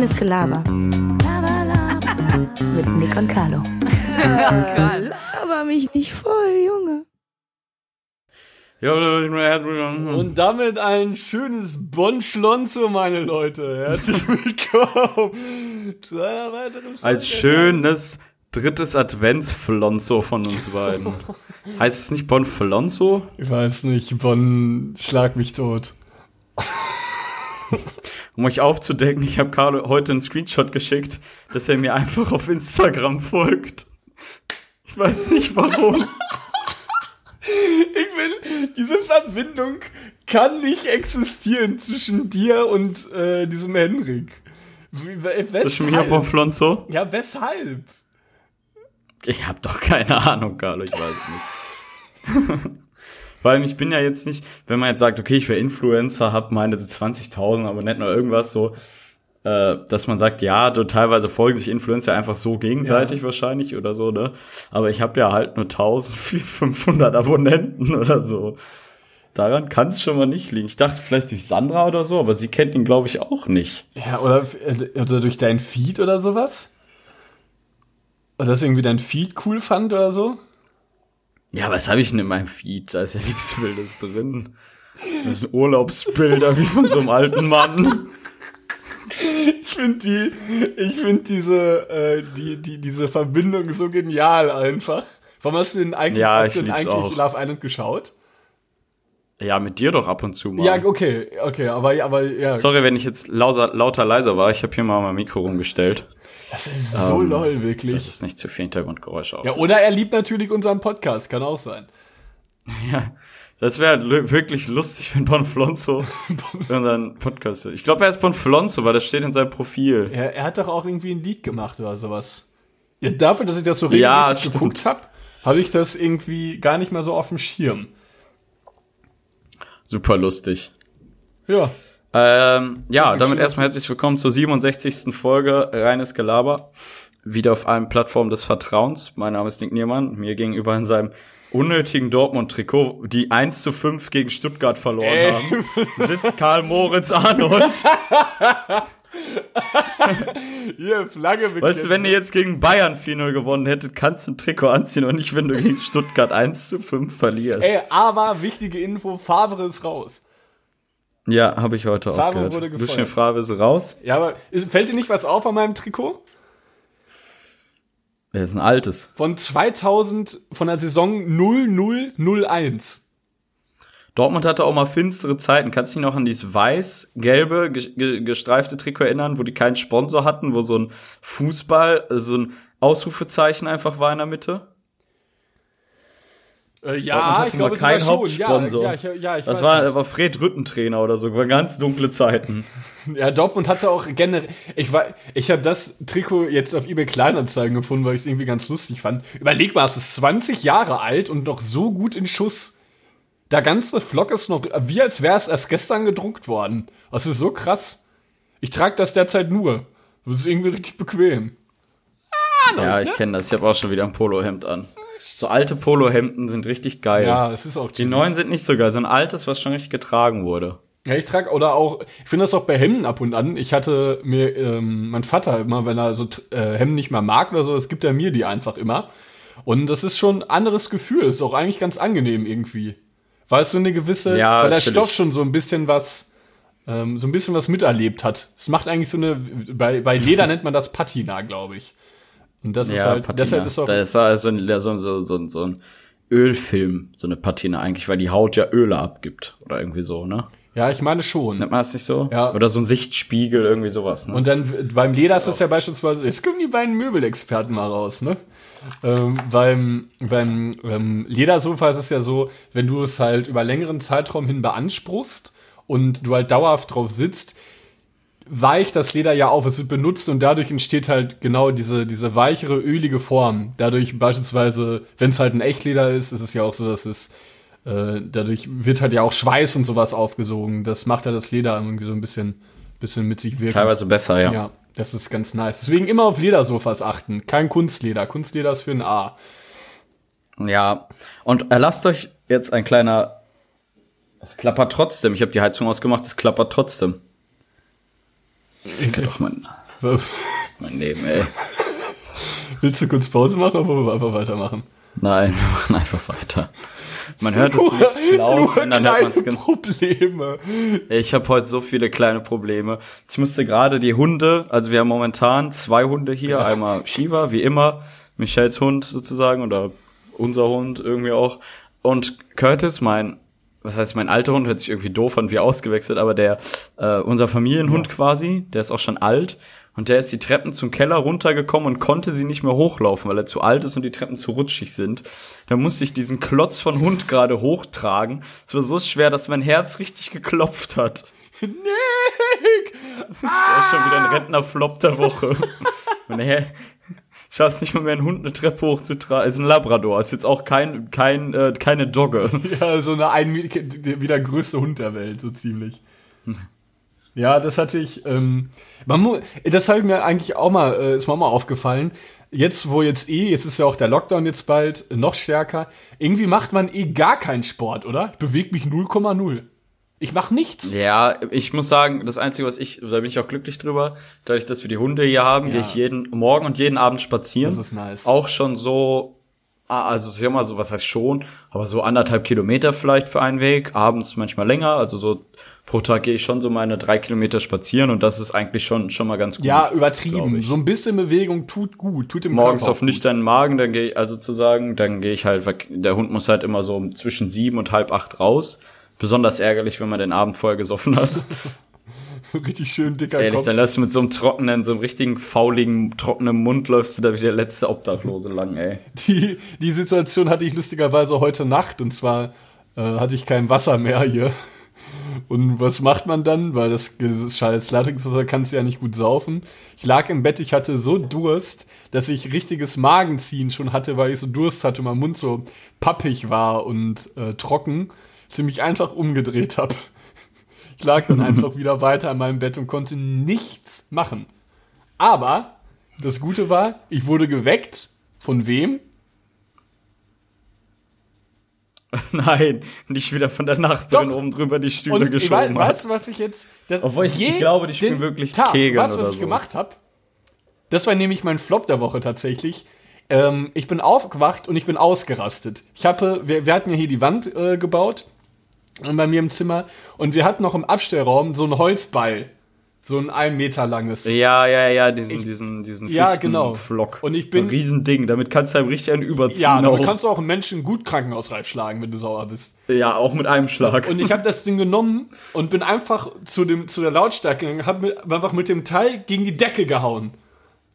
Reines Gelaber. Mit Nick und Carlo. Laber mich nicht voll, Junge. Und damit ein schönes Bonschlonzo, meine Leute. Herzlich willkommen zu einer weiteren Folge. Als schönes drittes Adventsflonzo von uns beiden. heißt es nicht Bonflonzo? Ich weiß nicht, Bon, schlag mich tot. Um euch aufzudecken, ich habe Carlo heute einen Screenshot geschickt, dass er mir einfach auf Instagram folgt. Ich weiß nicht warum. Ich will, diese Verbindung kann nicht existieren zwischen dir und äh, diesem Henrik. Zwischen mir und? Bonflonzo? Ja, weshalb? Ich habe doch keine Ahnung, Carlo, ich weiß nicht. Vor allem, ich bin ja jetzt nicht, wenn man jetzt sagt, okay, ich wäre Influencer, hab meine 20.000 Abonnenten oder irgendwas so, äh, dass man sagt, ja, du, teilweise folgen sich Influencer einfach so gegenseitig Ja. wahrscheinlich oder so, ne? Aber ich habe ja halt nur 1500 Abonnenten oder so. Daran kann es schon mal nicht liegen. Ich dachte vielleicht durch Sandra oder so, aber sie kennt ihn, glaube ich, auch nicht. Ja, oder, oder durch dein Feed oder sowas? Oder dass irgendwie dein Feed cool fand oder so? Ja, was habe ich denn in meinem Feed? Da ist ja nichts Wildes drin. Das sind Urlaubsbilder wie von so einem alten Mann. Ich finde die, ich finde diese, äh, die, die, diese Verbindung so genial einfach. Warum hast du denn eigentlich, Ja, hast du denn eigentlich auch. Love Island geschaut? Ja, mit dir doch ab und zu mal. Ja, okay, okay, aber, aber ja, Sorry, wenn ich jetzt lauter, lauter leiser war. Ich habe hier mal mein Mikro rumgestellt. Das ist so lol, wirklich. Das ist nicht zu viel Hintergrundgeräusche auf. Ja, oder er liebt natürlich unseren Podcast, kann auch sein. Ja, das wäre wirklich lustig, wenn Bonflonzo unseren Podcast. Ich glaube, er ist Bonflonzo, weil das steht in seinem Profil. Er, er hat doch auch irgendwie ein Lied gemacht oder sowas. Ja, dafür, dass ich das so Ja, regelmäßig stimmt. geguckt habe, habe ich das irgendwie gar nicht mehr so auf dem Schirm. Super lustig. Ja. Ähm, ja, damit erstmal herzlich willkommen zur 67. Folge Reines Gelaber. Wieder auf allen Plattformen des Vertrauens. Mein Name ist Nick Niermann. Mir gegenüber in seinem unnötigen Dortmund-Trikot, die 1 zu 5 gegen Stuttgart verloren Ey. haben, sitzt Karl Moritz Arnold. Hier, Flagge Weißt du, wenn ihr jetzt gegen Bayern 4-0 gewonnen hättet, kannst du ein Trikot anziehen und nicht, wenn du gegen Stuttgart 1 zu 5 verlierst. Ey, aber wichtige Info, Favre ist raus. Ja, habe ich heute auch Favre gehört. wurde gefeuert. Lucien Favre ist raus. Ja, aber fällt dir nicht was auf an meinem Trikot? Er ist ein altes. Von 2000, von der Saison 0001. Dortmund hatte auch mal finstere Zeiten. Kannst du dich noch an dieses weiß-gelbe ge ge gestreifte Trikot erinnern, wo die keinen Sponsor hatten, wo so ein Fußball, so ein Ausrufezeichen einfach war in der Mitte? Äh, ja, ich glaube, schon. Hauptsponsor. Ja, ja, ich, ja, ich Das weiß war, nicht. war Fred Rüttentrainer oder so, war ganz dunkle Zeiten. Ja, Dortmund hatte auch generell. Ich war, ich habe das Trikot jetzt auf eBay Kleinanzeigen gefunden, weil ich es irgendwie ganz lustig fand. Überleg mal, es ist 20 Jahre alt und noch so gut in Schuss. Der ganze Flock ist noch, wie als wäre es erst gestern gedruckt worden. Das ist so krass. Ich trage das derzeit nur. Das ist irgendwie richtig bequem. Ja, ich kenne das. Ich habe auch schon wieder ein Polohemd an. So alte Polohemden sind richtig geil. Ja, es ist auch Die neuen sind nicht so geil. So ein altes, was schon richtig getragen wurde. Ja, ich trage oder auch, ich finde das auch bei Hemden ab und an. Ich hatte mir, ähm, mein Vater immer, wenn er so äh, Hemden nicht mehr mag oder so, das gibt er mir die einfach immer. Und das ist schon ein anderes Gefühl. Das ist auch eigentlich ganz angenehm irgendwie. Weil es so eine gewisse, Ja, weil der natürlich. Stoff schon so ein bisschen was, ähm, so ein bisschen was miterlebt hat. Es macht eigentlich so eine, bei, bei Leder nennt man das Patina, glaube ich. Und das ist Ja, halt, Patina. deshalb ist auch, Da ist halt so ein, so, so, so, so ein Ölfilm, so eine Patina eigentlich, weil die Haut ja Öle abgibt. Oder irgendwie so, ne? ja, ich meine schon. Nennt man das nicht so? Ja. Oder so ein Sichtspiegel, irgendwie sowas, ne? Und dann beim Leder ist das ja beispielsweise, jetzt kommen die beiden Möbelexperten mal raus, ne? Ähm, beim beim ähm, Ledersofa ist es ja so, wenn du es halt über längeren Zeitraum hin beanspruchst und du halt dauerhaft drauf sitzt, weicht das Leder ja auf, es wird benutzt und dadurch entsteht halt genau diese, diese weichere, ölige Form. Dadurch beispielsweise, wenn es halt ein Echtleder ist, ist es ja auch so, dass es äh, dadurch wird halt ja auch Schweiß und sowas aufgesogen. Das macht ja das Leder irgendwie so ein bisschen, bisschen mit sich wirken. Teilweise besser, ja. Ja, das ist ganz nice. Deswegen immer auf Ledersofas achten. Kein Kunstleder. Kunstleder ist für ein A. Ja. Und erlasst euch jetzt ein kleiner. Es klappert trotzdem. Ich habe die Heizung ausgemacht, es klappert trotzdem. Ficke doch, Mann. Mein Leben, ey. Willst du kurz Pause machen oder wollen wir einfach weitermachen? Nein, wir machen einfach weiter. Man hört es nicht laufen, dann hört man es genau. Probleme. Ich habe heute so viele kleine Probleme. Ich musste gerade die Hunde, also wir haben momentan zwei Hunde hier, einmal Shiva, wie immer, Michels Hund sozusagen oder unser Hund irgendwie auch und Curtis, mein was heißt mein alter Hund hört sich irgendwie doof an wie ausgewechselt, aber der äh, unser Familienhund ja. quasi, der ist auch schon alt und der ist die Treppen zum Keller runtergekommen und konnte sie nicht mehr hochlaufen, weil er zu alt ist und die Treppen zu rutschig sind. Da musste ich diesen Klotz von Hund gerade hochtragen. Es war so schwer, dass mein Herz richtig geklopft hat. Nick! Ah! Das ist schon wieder ein Rentnerflop der Woche. Meine schaffst nicht mal mehr einen Hund eine Treppe hochzutragen. Ist ein Labrador, ist jetzt auch kein, kein, äh, keine Dogge. Ja, so eine ein, wieder größte Hund der Welt, so ziemlich. Ja, das hatte ich. Ähm, man mu das habe ich mir eigentlich auch mal, äh, ist mir auch mal aufgefallen. Jetzt, wo jetzt eh, jetzt ist ja auch der Lockdown jetzt bald noch stärker. Irgendwie macht man eh gar keinen Sport, oder? Ich bewege mich 0,0. Ich mache nichts. Ja, ich muss sagen, das Einzige, was ich, da bin ich auch glücklich drüber, dadurch, dass wir die Hunde hier haben, ja. gehe ich jeden Morgen und jeden Abend spazieren. Das ist nice. Auch schon so, ah, also ich sag mal so, was heißt schon, aber so anderthalb Kilometer vielleicht für einen Weg, abends manchmal länger, also so pro Tag gehe ich schon so meine drei Kilometer spazieren und das ist eigentlich schon schon mal ganz gut. Ja, übertrieben. So ein bisschen Bewegung tut gut, tut dem Morgens Körper auf nüchternen Magen, dann gehe ich also zu sagen, dann gehe ich halt, der Hund muss halt immer so zwischen sieben und halb acht raus. Besonders ärgerlich, wenn man den Abend vorher gesoffen hat. Richtig schön dicker Ehrlich, Kopf. dann läufst du mit so einem trockenen, so einem richtigen fauligen, trockenen Mund läufst du da wie der letzte Obdachlose lang, ey. Die, die Situation hatte ich lustigerweise heute Nacht und zwar äh, hatte ich kein Wasser mehr hier. Und was macht man dann? Weil das, das scheiß Leitungswasser kannst du ja nicht gut saufen. Ich lag im Bett, ich hatte so Durst, dass ich richtiges Magenziehen schon hatte, weil ich so Durst hatte und mein Mund so pappig war und äh, trocken, ich mich einfach umgedreht habe. Ich lag dann einfach wieder weiter in meinem Bett und konnte nichts machen. Aber das Gute war, ich wurde geweckt. Von wem? Nein, nicht wieder von der Nachbarin Doch. oben drüber die Stühle Und geschoben hat. weißt du, was ich jetzt. Das Obwohl ich jeden glaube, die spielen wirklich Tag, Kegeln Weißt du, was ich so. gemacht habe? Das war nämlich mein Flop der Woche tatsächlich. Ähm, ich bin aufgewacht und ich bin ausgerastet. Ich habe, wir, wir hatten ja hier die Wand äh, gebaut äh, bei mir im Zimmer und wir hatten noch im Abstellraum so einen Holzball, so ein ein Meter langes. Ja, ja, ja, diesen, diesen, diesen Ja, genau. Flock. Und ich bin- Ein Riesending, damit kannst du einem richtig einen überziehen. Ja, damit auch. kannst du auch einen Menschen gut krankenhausreif schlagen, wenn du sauer bist. ja, auch mit einem Schlag. Und ich habe das Ding genommen und bin einfach zu, dem, zu der Lautstärke gegangen, habe mit, einfach mit dem Teil gegen die Decke gehauen.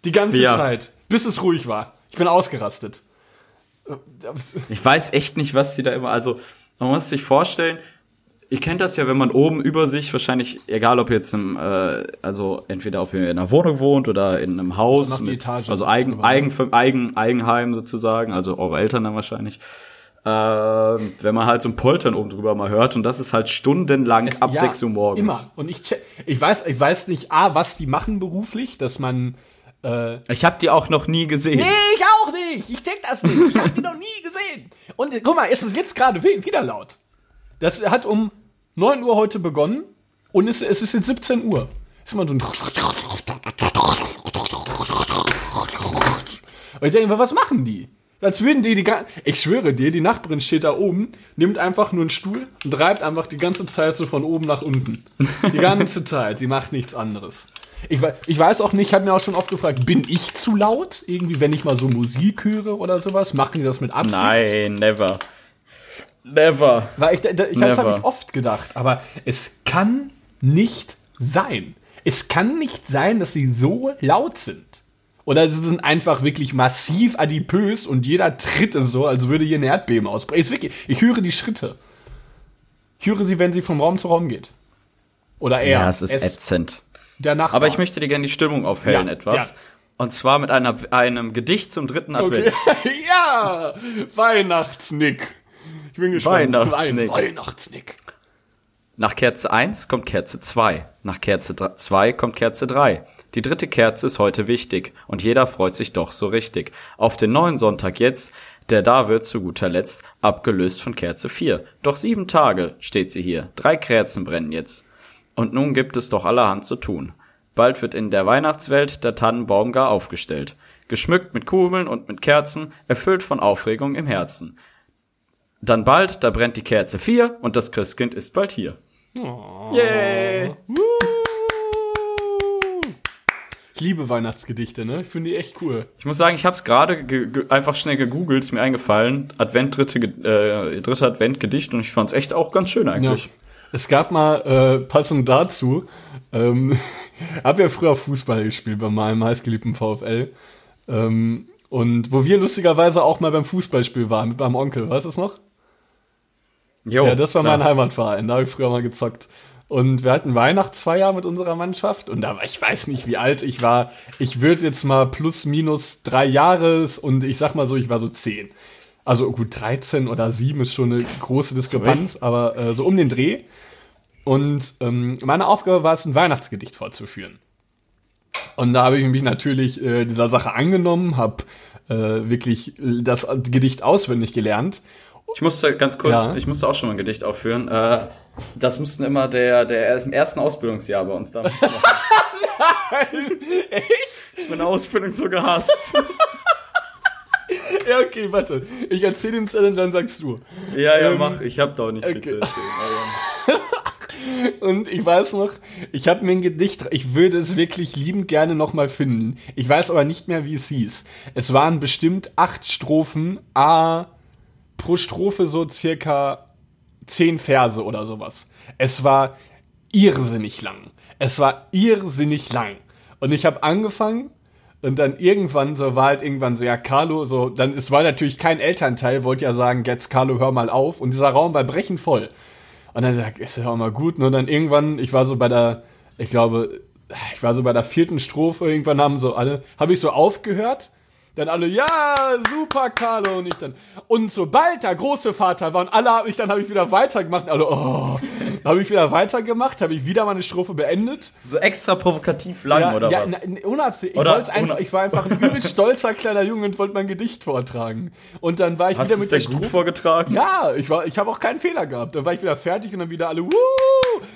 Die ganze Ja. Zeit, bis es ruhig war. Ich bin ausgerastet. Ich weiß echt nicht, was die da immer, also, man muss sich vorstellen, ihr kennt das ja, wenn man oben über sich, wahrscheinlich, egal ob jetzt im, äh, also entweder ob ihr in einer Wohnung wohnt oder in einem Haus, die mit, Etage also Eigen, ne? Eigen, Eigen, Eigenheim sozusagen, also eure Eltern dann wahrscheinlich, äh, wenn man halt so ein Poltern oben drüber mal hört und das ist halt stundenlang ab Ja, 6 Uhr morgens. Immer. Und ich, check, ich weiß, ich weiß nicht, A, was die machen beruflich, dass man. Äh, Ich habe die auch noch nie gesehen. nee, ich auch nicht. Ich check das nicht. Ich habe die noch nie gesehen. Und guck mal, es ist jetzt gerade wieder laut. Das hat um 9 Uhr heute begonnen und es, es ist jetzt 17 Uhr. Ist immer so ein. Und ich denke, was machen die? Als würden die die ganze. Ich schwöre dir, die Nachbarin steht da oben, nimmt einfach nur einen Stuhl und reibt einfach die ganze Zeit so von oben nach unten. Die ganze Zeit. Sie macht nichts anderes. Ich, ich weiß auch nicht, ich habe mir auch schon oft gefragt, bin ich zu laut? Irgendwie, wenn ich mal so Musik höre oder sowas? Machen die das mit Absicht? Nein, never. Never. Weil ich, ich, das habe ich oft gedacht, aber es kann nicht sein. Es kann nicht sein, dass sie so laut sind. Oder sie sind einfach wirklich massiv adipös und jeder Tritt ist so, als würde hier ein Erdbeben ausbrechen. Wirklich, ich höre die Schritte. Ich höre sie, wenn sie vom Raum zu Raum geht. Oder er. Ja, es ist ätzend. der Nachbar. Aber ich möchte dir gerne die Stimmung aufhellen Ja, etwas. ja. Und zwar mit einer, einem Gedicht zum dritten Okay. Advent. ja! Weihnachtsnick. Ich bin gespannt. Weihnachtsnick. Weihnachtsnick. Nach Kerze 1 kommt Kerze 2. Nach Kerze 2 kommt Kerze 3. Die dritte Kerze ist heute wichtig und jeder freut sich doch so richtig. Auf den neuen Sonntag jetzt, der da wird zu guter Letzt abgelöst von Kerze 4. Doch sieben Tage steht sie hier. Drei Kerzen brennen jetzt. Und nun gibt es doch allerhand zu tun. Bald wird in der Weihnachtswelt der Tannenbaum gar aufgestellt. Geschmückt mit Kugeln und mit Kerzen, erfüllt von Aufregung im Herzen. Dann bald, da brennt die Kerze vier und das Christkind ist bald hier. Oh. Yay! Ich liebe Weihnachtsgedichte, ne? Ich finde die echt cool. Ich muss sagen, ich habe es gerade einfach schnell gegoogelt, ist mir eingefallen. Advent, dritte, äh, dritte Advent-Gedicht und ich fand es echt auch ganz schön eigentlich. Ja. Es gab mal, äh, passend dazu, ähm, habe ja früher Fußball gespielt bei meinem heißgeliebten VfL. Ähm, und wo wir lustigerweise auch mal beim Fußballspiel waren mit meinem Onkel, weißt du es noch? Jo, ja, das war klar. mein Heimatverein, da habe ich früher mal gezockt. Und wir hatten Weihnachtsfeier mit unserer Mannschaft und da war, ich weiß nicht, wie alt ich war. Ich würde jetzt mal plus minus drei Jahres und ich sag mal so, ich war so zehn. Also gut, 13 oder 7 ist schon eine große Diskrepanz, aber äh, so um den Dreh. Und ähm, meine Aufgabe war es, ein Weihnachtsgedicht vorzuführen. Und da habe ich mich natürlich äh, dieser Sache angenommen, habe äh, wirklich das Gedicht auswendig gelernt ich musste ganz kurz, ja. ich musste auch schon mal ein Gedicht aufführen. Äh, das mussten immer der, der im ersten Ausbildungsjahr bei uns damals machen. Nein, echt? Meine Ausbildung so gehasst. ja, okay, warte. Ich erzähle ihm dann, dann sagst du. Ja, ja, ähm, mach. Ich hab doch nicht okay. viel zu erzählen. Und ich weiß noch, ich habe mir ein Gedicht, ich würde es wirklich liebend gerne nochmal finden. Ich weiß aber nicht mehr, wie es hieß. Es waren bestimmt acht Strophen, a pro Strophe so circa zehn Verse oder sowas. Es war irrsinnig lang. Es war irrsinnig lang. Und ich habe angefangen und dann irgendwann so war halt irgendwann so, ja, Carlo, so, dann, es war natürlich kein Elternteil, wollte ja sagen, jetzt Carlo, hör mal auf. Und dieser Raum war brechend voll. Und dann sagt, ist ja auch mal gut. Und dann irgendwann, ich war so bei der, ich glaube, ich war so bei der vierten Strophe, irgendwann haben so alle, habe ich so aufgehört dann alle, ja, super, Carlo. Und ich dann, und sobald der große Vater war und alle habe ich, dann habe ich wieder weitergemacht. Alle, oh, habe ich wieder weitergemacht, habe ich wieder meine Strophe beendet. So extra provokativ lang, ja, oder ja, was? Ja, unabsichtlich. Ich, einfach, ich war einfach ein übel stolzer kleiner Junge und wollte mein Gedicht vortragen. Und dann war ich Hast wieder mit der Strophe. gut vorgetragen? Ja, ich, war, ich habe auch keinen Fehler gehabt. Dann war ich wieder fertig und dann wieder alle, wuh!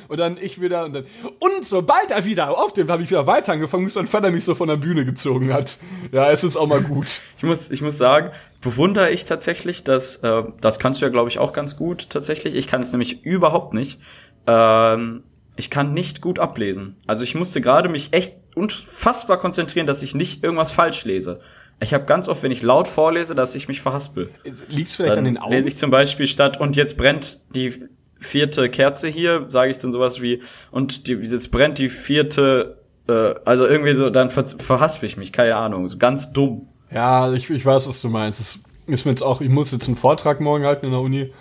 Und dann ich wieder und dann. Und sobald er wieder auf dem habe ich wieder weiter angefangen, bis mein Vater mich so von der Bühne gezogen hat. Ja, es ist auch mal gut. ich muss, ich muss sagen, bewundere ich tatsächlich, dass, äh, das kannst du ja, glaube ich, auch ganz gut tatsächlich. Ich kann es nämlich überhaupt nicht. Ähm, ich kann nicht gut ablesen. Also ich musste gerade mich echt unfassbar konzentrieren, dass ich nicht irgendwas falsch lese. Ich habe ganz oft, wenn ich laut vorlese, dass ich mich verhaspel. Liegt's vielleicht dann an den Augen? Lese ich zum Beispiel statt und jetzt brennt die vierte Kerze hier, sage ich dann sowas wie und die, jetzt brennt die vierte, äh, also irgendwie so, dann ver verhaspel ich mich, keine Ahnung, so ganz dumm. Ja, ich, ich weiß, was du meinst. Es ist mir jetzt auch, ich muss jetzt einen Vortrag morgen halten in der Uni.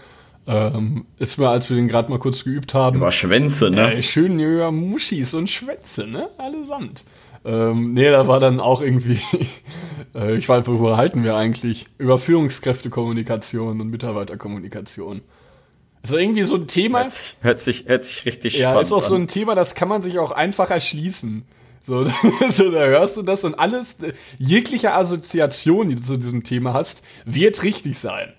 Ähm, ist mir, als wir den gerade mal kurz geübt haben. Über Schwänze, ne? Äh, schön über Muschis und Schwänze, ne? Allesamt. Ähm, nee, da war dann auch irgendwie, äh, ich weiß, worüber halten wir eigentlich? Über Führungskräftekommunikation und Mitarbeiterkommunikation. Also irgendwie so ein Thema. Hört sich, hört sich, hört sich richtig ja, spannend an. Ja, ist auch an. so ein Thema, das kann man sich auch einfach erschließen. So, so, da hörst du das und alles, jegliche Assoziation, die du zu diesem Thema hast, wird richtig sein.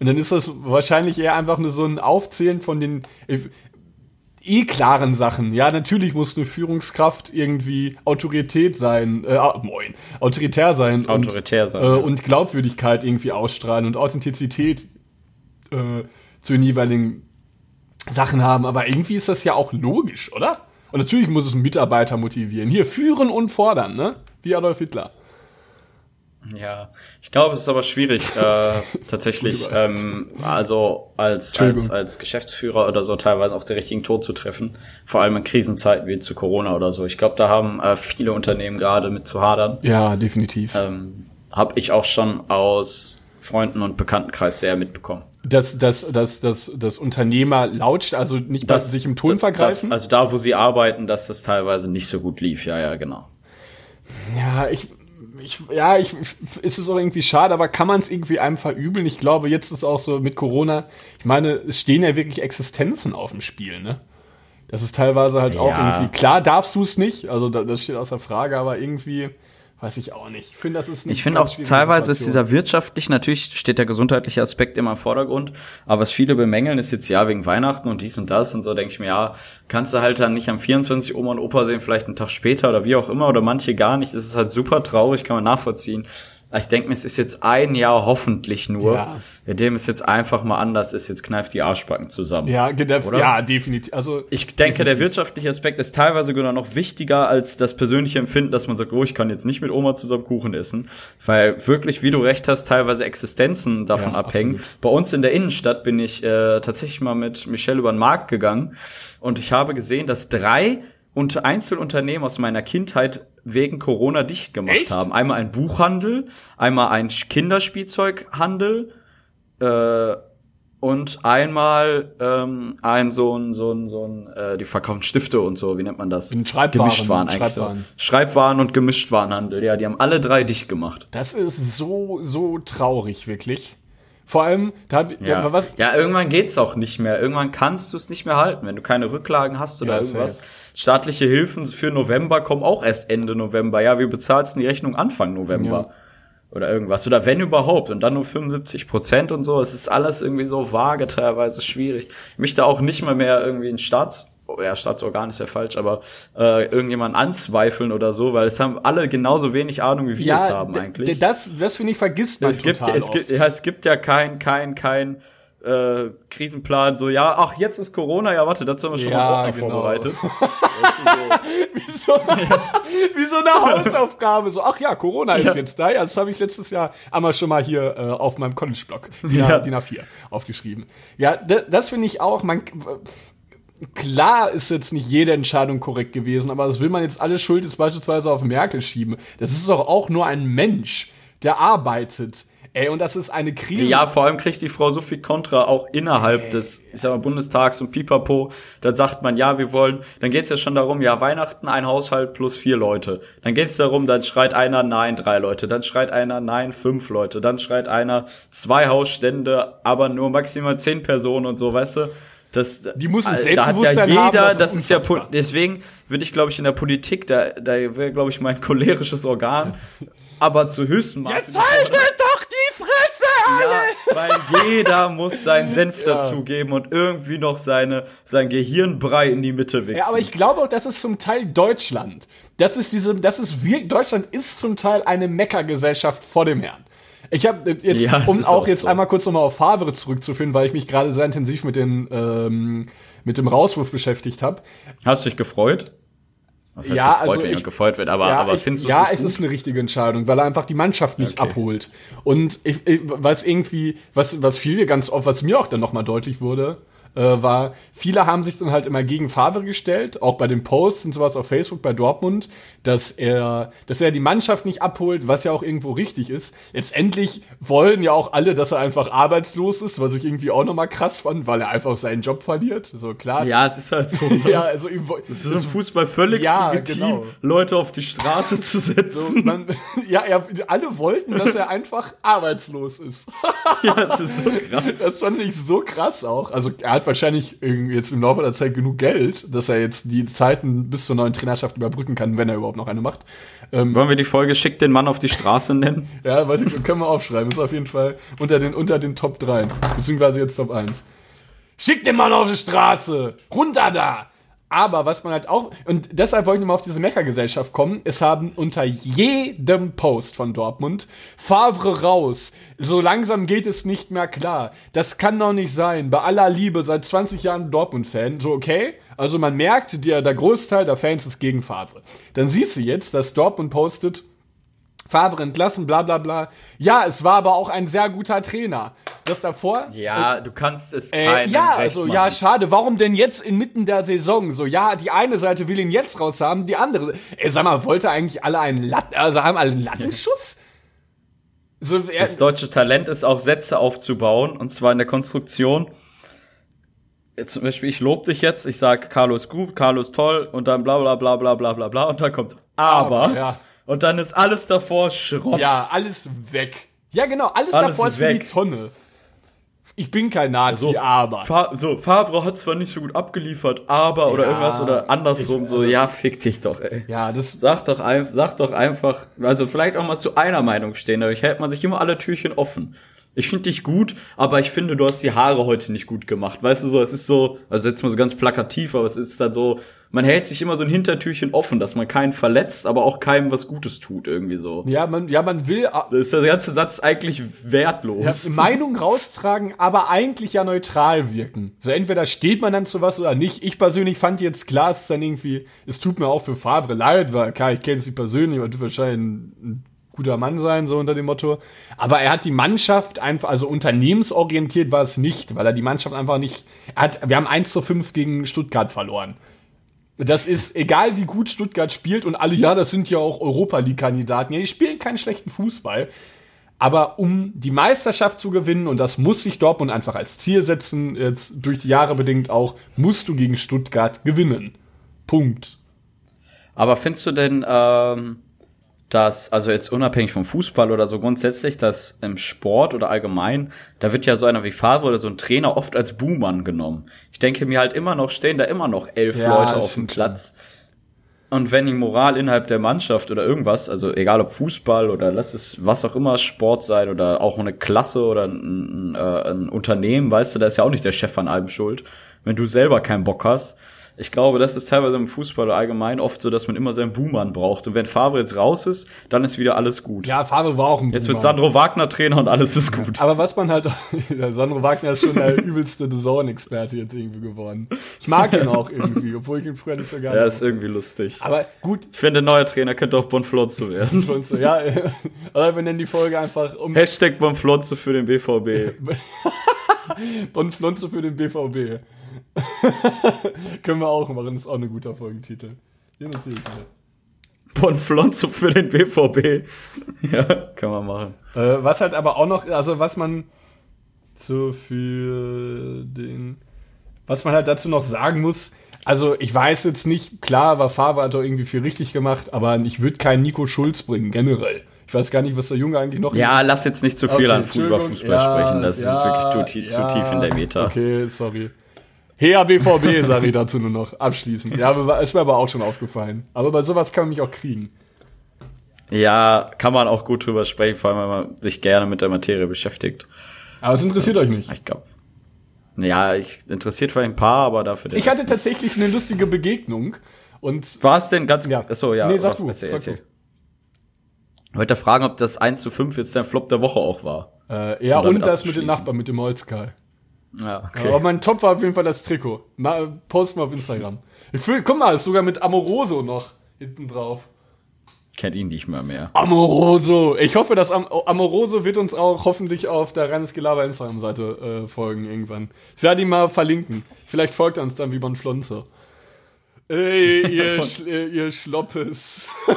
Und dann ist das wahrscheinlich eher einfach nur so ein Aufzählen von den äh, eh klaren Sachen. Ja, natürlich muss eine Führungskraft irgendwie Autorität sein, äh, moin, autoritär sein. Autoritär und, sein. Äh, ja. Und Glaubwürdigkeit irgendwie ausstrahlen und Authentizität äh, zu den jeweiligen Sachen haben. Aber irgendwie ist das ja auch logisch, oder? Und natürlich muss es Mitarbeiter motivieren. Hier führen und fordern, ne? Wie Adolf Hitler. Ja, ich glaube, es ist aber schwierig, äh, tatsächlich, ähm, also als, als, als Geschäftsführer oder so teilweise auch den richtigen Tod zu treffen. Vor allem in Krisenzeiten wie zu Corona oder so. Ich glaube, da haben äh, viele Unternehmen gerade mit zu hadern. Ja, definitiv. Ähm, Habe ich auch schon aus Freunden und Bekanntenkreis sehr mitbekommen dass, dass, dass, dass, dass Unternehmer lautscht, also nicht dass, sich im Ton vergreifen? Das, also da, wo sie arbeiten, dass das teilweise nicht so gut lief, ja, ja, genau. Ja, ich, ich ja, ich, ist es auch irgendwie schade, aber kann man es irgendwie einem verübeln? Ich glaube, jetzt ist auch so mit Corona, ich meine, es stehen ja wirklich Existenzen auf dem Spiel, ne? Das ist teilweise halt ja. auch irgendwie, klar darfst du es nicht, also das steht außer Frage, aber irgendwie weiß ich auch nicht. Ich finde, das ist Ich finde auch teilweise ist dieser wirtschaftlich, natürlich steht der gesundheitliche Aspekt immer im Vordergrund, aber was viele bemängeln ist jetzt ja wegen Weihnachten und dies und das und so, denke ich mir, ja, kannst du halt dann nicht am 24 Oma und Opa sehen, vielleicht einen Tag später oder wie auch immer oder manche gar nicht. Das ist halt super traurig, kann man nachvollziehen. Ich denke mir, es ist jetzt ein Jahr hoffentlich nur, ja. in dem es jetzt einfach mal anders ist. Jetzt kneift die Arschbacken zusammen. Ja, oder? ja definitiv. Also ich denke, definitiv. der wirtschaftliche Aspekt ist teilweise sogar noch wichtiger als das persönliche Empfinden, dass man sagt, oh, ich kann jetzt nicht mit Oma zusammen Kuchen essen, weil wirklich, wie du recht hast, teilweise Existenzen davon ja, abhängen. Absolut. Bei uns in der Innenstadt bin ich äh, tatsächlich mal mit Michelle über den Markt gegangen und ich habe gesehen, dass drei und Einzelunternehmen aus meiner Kindheit wegen Corona dicht gemacht Echt? haben. Einmal ein Buchhandel, einmal ein Kinderspielzeughandel äh, und einmal ähm, ein so ein so ein so ein äh, die verkaufen Stifte und so, wie nennt man das? Ein Schreibwaren, Gemischtwaren eigentlich Schreibwaren. so. Schreibwaren und Gemischtwarenhandel. Ja, die haben alle drei dicht gemacht. Das ist so so traurig wirklich. Vor allem, da hab, ja. Da, was ja, irgendwann geht's auch nicht mehr. Irgendwann kannst du es nicht mehr halten, wenn du keine Rücklagen hast oder ja, irgendwas. Staatliche Hilfen für November kommen auch erst Ende November. Ja, wie bezahlst du die Rechnung Anfang November? Ja. Oder irgendwas. Oder wenn überhaupt. Und dann nur 75 Prozent und so. Es ist alles irgendwie so vage, teilweise schwierig. Ich möchte auch nicht mal mehr irgendwie ein Staats ja, Staatsorgan ist ja falsch, aber äh, irgendjemand anzweifeln oder so, weil es haben alle genauso wenig Ahnung, wie wir ja, es haben eigentlich. Das, das finde ich vergisst man es gibt, es oft. gibt, ja, es gibt ja kein, kein, kein äh, Krisenplan, so, ja, ach, jetzt ist Corona, ja, warte, dazu haben wir schon ja, mal genau. vorbereitet. wie, so, wie so eine Hausaufgabe, so, ach ja, Corona ist jetzt da, ja, das habe ich letztes Jahr einmal schon mal hier äh, auf meinem College-Blog, ja. DIN A4, aufgeschrieben. Ja, das finde ich auch, man klar ist jetzt nicht jede Entscheidung korrekt gewesen, aber das will man jetzt alle Schuld jetzt beispielsweise auf Merkel schieben. Das ist doch auch nur ein Mensch, der arbeitet. Ey, und das ist eine Krise. Ja, vor allem kriegt die Frau so viel Kontra auch innerhalb Ey. des, ich sag mal, Bundestags und Pipapo. Da sagt man, ja, wir wollen, dann geht's ja schon darum, ja, Weihnachten, ein Haushalt plus vier Leute. Dann geht's darum, dann schreit einer, nein, drei Leute. Dann schreit einer, nein, fünf Leute. Dann schreit einer, zwei Hausstände, aber nur maximal zehn Personen und so, weißt du? Das, die muss ein Selbstbewusstsein da ja jeder, haben, das, ist, das ist ja, deswegen würde ich, glaube ich, in der Politik, da, da wäre, glaube ich, mein cholerisches Organ, aber zu höchsten Maße. Jetzt haltet doch die Fresse, alle! Ja, weil jeder muss seinen Senf ja. dazugeben und irgendwie noch seine, sein Gehirnbrei in die Mitte wichsen. Ja, aber ich glaube auch, das ist zum Teil Deutschland. Das ist diese, das ist wirklich, Deutschland ist zum Teil eine Meckergesellschaft vor dem Herrn. Ich habe äh, jetzt, ja, um auch, auch jetzt so. einmal kurz nochmal auf Favre zurückzuführen, weil ich mich gerade sehr intensiv mit, den, ähm, mit dem Rauswurf beschäftigt habe. Hast du dich gefreut? Was heißt ja, gefreut, also wenn ich, gefreut wird, aber, ja, aber findest du Ja, es ist eine richtige Entscheidung, weil er einfach die Mannschaft nicht okay. abholt. Und ich, ich weiß irgendwie, was, was viele ganz oft, was mir auch dann nochmal deutlich wurde, äh, war, viele haben sich dann halt immer gegen Favre gestellt, auch bei den Posts und sowas auf Facebook bei Dortmund, dass er, dass er die Mannschaft nicht abholt, was ja auch irgendwo richtig ist. Letztendlich wollen ja auch alle, dass er einfach arbeitslos ist, was ich irgendwie auch nochmal krass fand, weil er einfach seinen Job verliert. So klar. Ja, es ist halt so. Ne? ja, also das ist im Fußball völlig ja, legitim, genau. Leute auf die Straße zu setzen. So, man, ja, er, alle wollten, dass er einfach arbeitslos ist. ja, das ist so krass. Das fand ich so krass auch. Also er hat wahrscheinlich jetzt im Laufe der Zeit genug Geld, dass er jetzt die Zeiten bis zur neuen Trainerschaft überbrücken kann, wenn er überhaupt noch eine macht. Ähm, Wollen wir die Folge Schick den Mann auf die Straße nennen? ja, weiß ich, können wir aufschreiben. Ist auf jeden Fall unter den, unter den Top 3. Beziehungsweise jetzt Top 1. Schick den Mann auf die Straße! Runter da! Aber was man halt auch, und deshalb wollte ich nochmal auf diese Meckergesellschaft kommen, es haben unter jedem Post von Dortmund Favre raus. So langsam geht es nicht mehr klar. Das kann doch nicht sein. Bei aller Liebe, seit 20 Jahren Dortmund-Fan. So, okay? Also man merkt, der, der Großteil der Fans ist gegen Favre. Dann siehst du jetzt, dass Dortmund postet, Favre entlassen, bla bla bla. Ja, es war aber auch ein sehr guter Trainer. Das davor? Ja, äh, du kannst es äh, Ja, also ja, schade. Warum denn jetzt inmitten der Saison? So, ja, die eine Seite will ihn jetzt raus haben, die andere. Ey, sag mal, wollte eigentlich alle einen Latten, also haben alle einen Lattenschuss? So, das deutsche Talent ist auch Sätze aufzubauen, und zwar in der Konstruktion. Zum Beispiel, ich lobe dich jetzt, ich sage, Carlo ist gut, Carlo ist toll, und dann bla bla bla bla bla bla bla, und dann kommt aber. aber ja. Und dann ist alles davor Schrott. Ja, alles weg. Ja, genau, alles, alles davor ist, weg. die Tonne. ich bin kein Nazi, so, aber. Fa so, Favre hat zwar nicht so gut abgeliefert, aber oder Ja, irgendwas oder andersrum, ich- so, also- ja, fick dich doch, ey. Ja, das. Sag doch, ein, sag doch einfach, also vielleicht auch mal zu einer Meinung stehen, dadurch hält man sich immer alle Türchen offen. Ich finde dich gut, aber ich finde, du hast die Haare heute nicht gut gemacht. Weißt du so, es ist so, also jetzt mal so ganz plakativ, aber es ist dann so, man hält sich immer so ein Hintertürchen offen, dass man keinen verletzt, aber auch keinem was Gutes tut, irgendwie so. Ja, man, ja, man will Da ist der ganze Satz eigentlich wertlos. ja, Meinung raustragen, aber eigentlich ja neutral wirken. So entweder steht man dann zu was oder nicht. Ich persönlich fand jetzt klar, es ist dann irgendwie, es tut mir auch für Favre leid, weil klar, ich kenne sie persönlich und wird wahrscheinlich ein, ein guter Mann sein, so unter dem Motto. Aber er hat die Mannschaft einfach, also unternehmensorientiert war es nicht, weil er die Mannschaft einfach nicht, er hat, wir haben 1 zu 5 gegen Stuttgart verloren. Das ist egal, wie gut Stuttgart spielt und alle, ja, das sind ja auch Europa League-Kandidaten. Ja, die spielen keinen schlechten Fußball. Aber um die Meisterschaft zu gewinnen, und das muss sich Dortmund einfach als Ziel setzen, jetzt durch die Jahre bedingt auch, musst du gegen Stuttgart gewinnen. Punkt. Aber findest du denn, ähm, dass, also jetzt unabhängig vom Fußball oder so grundsätzlich, dass im Sport oder allgemein, da wird ja so einer wie Favre oder so ein Trainer oft als Buhmann genommen. Ich denke mir halt immer noch, stehen da immer noch elf Ja, Leute auf dem Platz. Und wenn die Moral innerhalb der Mannschaft oder irgendwas, also egal ob Fußball oder lass es was auch immer Sport sein oder auch eine Klasse oder ein, ein, äh, ein Unternehmen, weißt du, da ist ja auch nicht der Chef an allem schuld. Wenn du selber keinen Bock hast, ich glaube, das ist teilweise im Fußball allgemein oft so, dass man immer seinen Buhmann braucht. Und wenn Favre jetzt raus ist, dann ist wieder alles gut. Ja, Favre war auch ein jetzt wird Buhmann. Sandro Wagner Trainer und alles ist gut. Aber was man halt, Sandro Wagner ist schon der übelste Zone-Experte jetzt irgendwie geworden. Ich mag ihn auch irgendwie, obwohl ich ihn früher nicht so gerne Ja, ist irgendwie lustig. Aber gut, Ich finde, neuer Trainer könnte auch Bonflonzo werden. so, ja, oder wir nennen die Folge einfach um Hashtag Bonflonzo für den BVB. Bonflonzo für den BVB. Können wir auch machen, das ist auch ein guter Folgentitel. Hier notiere ich mir. Bonflonzo für den BVB. Ja, kann man machen. Äh, was halt aber auch noch, also was man so für den, was man halt dazu noch sagen muss, also ich weiß jetzt nicht, klar, war Favre hat doch irgendwie viel richtig gemacht, aber ich würde keinen Nico Schulz bringen, generell. Ich weiß gar nicht, was der Junge eigentlich noch Ja, lass jetzt nicht zu viel Okay, an Fu- über Entschuldigung. Fußball Ja, sprechen. Das ja, ist wirklich zu, ti- zu ja, tief in der Meta. Okay, sorry. Her BVB, sage ich dazu nur noch, abschließend. Ja, ist mir aber auch schon aufgefallen. Aber bei sowas kann man mich auch kriegen. Ja, kann man auch gut drüber sprechen, vor allem, wenn man sich gerne mit der Materie beschäftigt. Aber es interessiert euch nicht. Ich glaube. Ja, ich interessiert vielleicht ein paar, aber dafür. Ich hatte tatsächlich eine lustige Begegnung und War es denn ganz. Ja. Achso, ja. Nee, sag du, Erzähl, sag erzähl. Ich wollte fragen, ob das 1 zu 5 jetzt dein Flop der Woche auch war. äh, ja, und das mit dem. Nachbarn, mit dem Holzkal. Ja, Okay. Aber mein Top war auf jeden Fall das Trikot. Mal, post mal auf Instagram. Ich fühl, guck mal, ist sogar mit Amoroso noch hinten drauf. Kennt ihn nicht mehr mehr. Amoroso. Ich hoffe, dass Am Amoroso wird uns auch hoffentlich auf der Reines Gelaber Instagram-Seite äh, folgen irgendwann. Ich werde ihn mal verlinken. Vielleicht folgt er uns dann wie Bonflonzo. Ey, ihr, Sch äh, ihr Schloppes.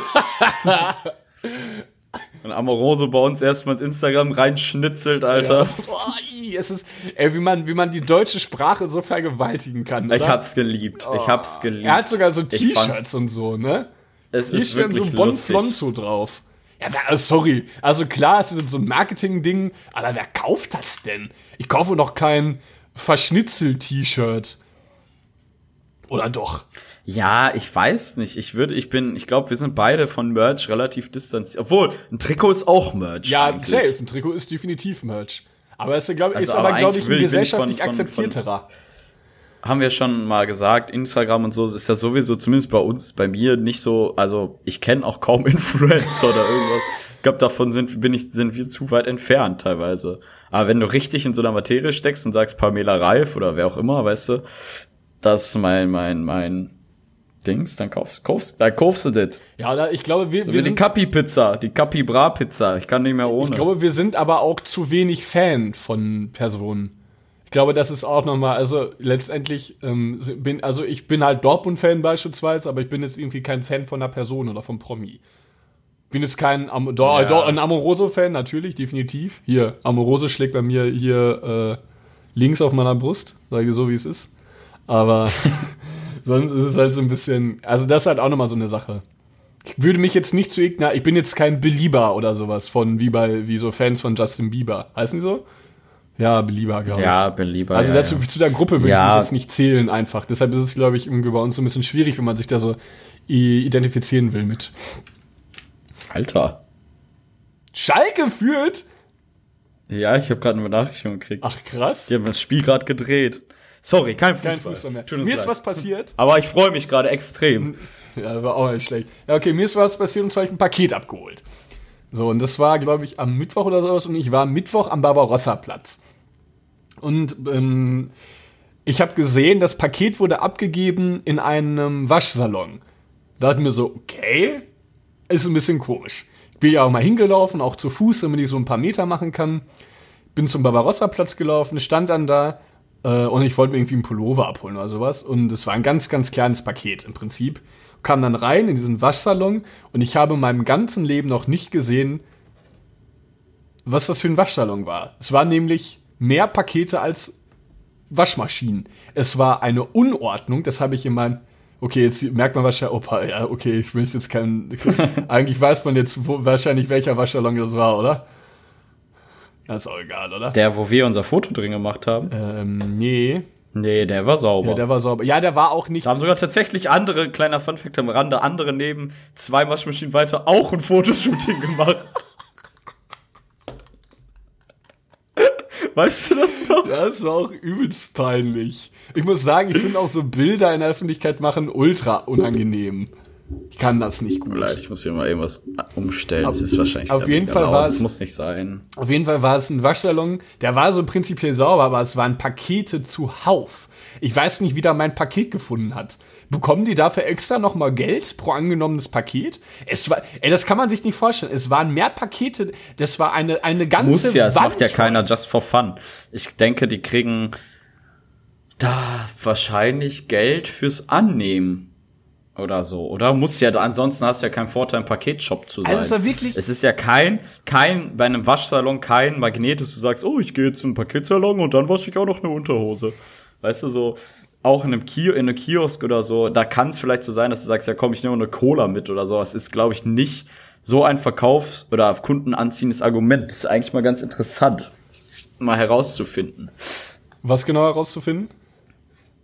Und Amoroso bei uns erstmal ins Instagram reinschnitzelt, Alter. Boah, ii, es ist, ey, wie man, wie man die deutsche Sprache so vergewaltigen kann. Ich oder? hab's geliebt. Ich hab's geliebt. Er hat sogar so Ich T-Shirts und so, ne? Es Hier ist steht so wirklich Bon. Flonzo drauf. Ja, da, sorry. Also klar, es ist so ein Marketing-Ding, aber wer kauft das denn? Ich kaufe noch kein Verschnitzel-T-Shirt. Oder doch? Ja, ich weiß nicht. Ich würde, ich bin, ich glaube, wir sind beide von Merch relativ distanziert. Obwohl, ein Trikot ist auch Merch. Ja, eigentlich. safe. Ein Trikot ist definitiv Merch. Aber es ist, glaub, Also, ist aber, aber glaube ich, ein ich gesellschaftlich von- von- von- akzeptierterer. haben wir schon mal gesagt, Instagram und so ist ja sowieso, zumindest bei uns, bei mir nicht so, also ich kenne auch kaum Influencer oder irgendwas. Ich glaube, davon sind, bin ich, sind wir zu weit entfernt teilweise. Aber wenn du richtig in so einer Materie steckst und sagst Pamela Reif oder wer auch immer, weißt du, das ist mein, mein, mein Dings, dann kaufst, kaufst, dann kaufst du das. Ja, oder ich glaube, wir, So wir wie die sind, Capi-Pizza, die Capi-Bra-Pizza. Ich kann nicht mehr ohne. ich glaube, wir sind aber auch zu wenig Fan von Personen. Ich glaube, das ist auch nochmal, also letztendlich ähm, bin, also ich bin halt Dortmund-Fan beispielsweise, aber ich bin jetzt irgendwie kein Fan von einer Person oder vom Promi. Bin jetzt kein Am do, Ja. ein Amoroso-Fan, natürlich, definitiv. Hier, Amoroso schlägt bei mir hier äh, links auf meiner Brust, sage ich so, wie es ist. Aber sonst ist es halt so ein bisschen, also das ist halt auch nochmal so eine Sache. Ich würde mich jetzt nicht zu igna, ich bin jetzt kein Belieber oder sowas von, wie bei, wie so Fans von Justin Bieber. Heißen die so? Ja, Belieber, glaube ich. Ja, Belieber. Also ja, dazu, ja. zu der Gruppe würde Ja. ich mich jetzt nicht zählen einfach. Deshalb ist es, glaube ich, irgendwie bei uns so ein bisschen schwierig, wenn man sich da so identifizieren will mit. Alter. Schalke führt? Ja, ich habe gerade eine Benachrichtigung gekriegt. Ach krass. Die haben das Spiel gerade gedreht. Sorry, kein Fußball. Kein Fußball mehr. Mir ist leid. was passiert. Aber ich freue mich gerade extrem. Ja, war auch nicht schlecht. Ja, okay, mir ist was passiert und zwar ich ein Paket abgeholt. So, und das war, glaube ich, am Mittwoch oder sowas und ich war am Mittwoch am Barbarossa-Platz. Und ähm, ich habe gesehen, das Paket wurde abgegeben in einem Waschsalon. Da dachte ich mir so, okay, ist ein bisschen komisch. Ich bin ja auch mal hingelaufen, auch zu Fuß, damit ich so ein paar Meter machen kann. Bin zum Barbarossa-Platz gelaufen, stand dann da äh, und ich wollte mir irgendwie einen Pullover abholen oder sowas. Und es war ein ganz, ganz kleines Paket im Prinzip. Kam dann rein in diesen Waschsalon und ich habe in meinem ganzen Leben noch nicht gesehen, was das für ein Waschsalon war. Es waren nämlich mehr Pakete als Waschmaschinen. Es war eine Unordnung, das habe ich in meinem. Okay, jetzt merkt man wahrscheinlich, opa, ja, okay, ich will jetzt keinen. eigentlich weiß man jetzt wo, wahrscheinlich, welcher Waschsalon das war, oder? Das ist auch egal, oder? Der, wo wir unser Foto drin gemacht haben. Ähm, nee. Nee, der war sauber. Ja, der war sauber. Ja, der war auch nicht. da haben sogar tatsächlich andere, kleiner Funfact am Rande, andere neben zwei Waschmaschinen weiter auch ein Fotoshooting gemacht. weißt du das noch? Das war auch übelst peinlich. Ich muss sagen, ich finde auch so Bilder in der Öffentlichkeit machen ultra unangenehm. Ich kann das nicht gut. Leid, ich muss hier mal irgendwas umstellen. Das ist wahrscheinlich auf jeden Fall war Das es- muss nicht sein. Auf jeden Fall war es ein Waschsalon, der war so prinzipiell sauber, aber es waren Pakete zuhauf. Ich weiß nicht, wie der mein Paket gefunden hat. Bekommen die dafür extra nochmal Geld pro angenommenes Paket? Es war, ey, das kann man sich nicht vorstellen. Es waren mehr Pakete, das war eine, eine ganze Muss ja, es Wand macht ja keiner just for fun. Ich denke, die kriegen da wahrscheinlich Geld fürs Annehmen. Oder so, oder? Muss ja, ansonsten hast du ja keinen Vorteil, im Paketshop zu sein. Also es war wirklich- Es ist ja kein, kein, bei einem Waschsalon kein Magnet, dass du sagst, oh, ich gehe jetzt zum Paketsalon und dann wasche ich auch noch eine Unterhose. Weißt du, so, auch in einem, Kio in einem Kiosk oder so, da kann es vielleicht so sein, dass du sagst, ja komm, ich nehme eine Cola mit oder so. Das ist, glaube ich, nicht so ein Verkaufs- oder kundenanziehendes Argument. Das ist eigentlich mal ganz interessant, mal herauszufinden. Was genau herauszufinden?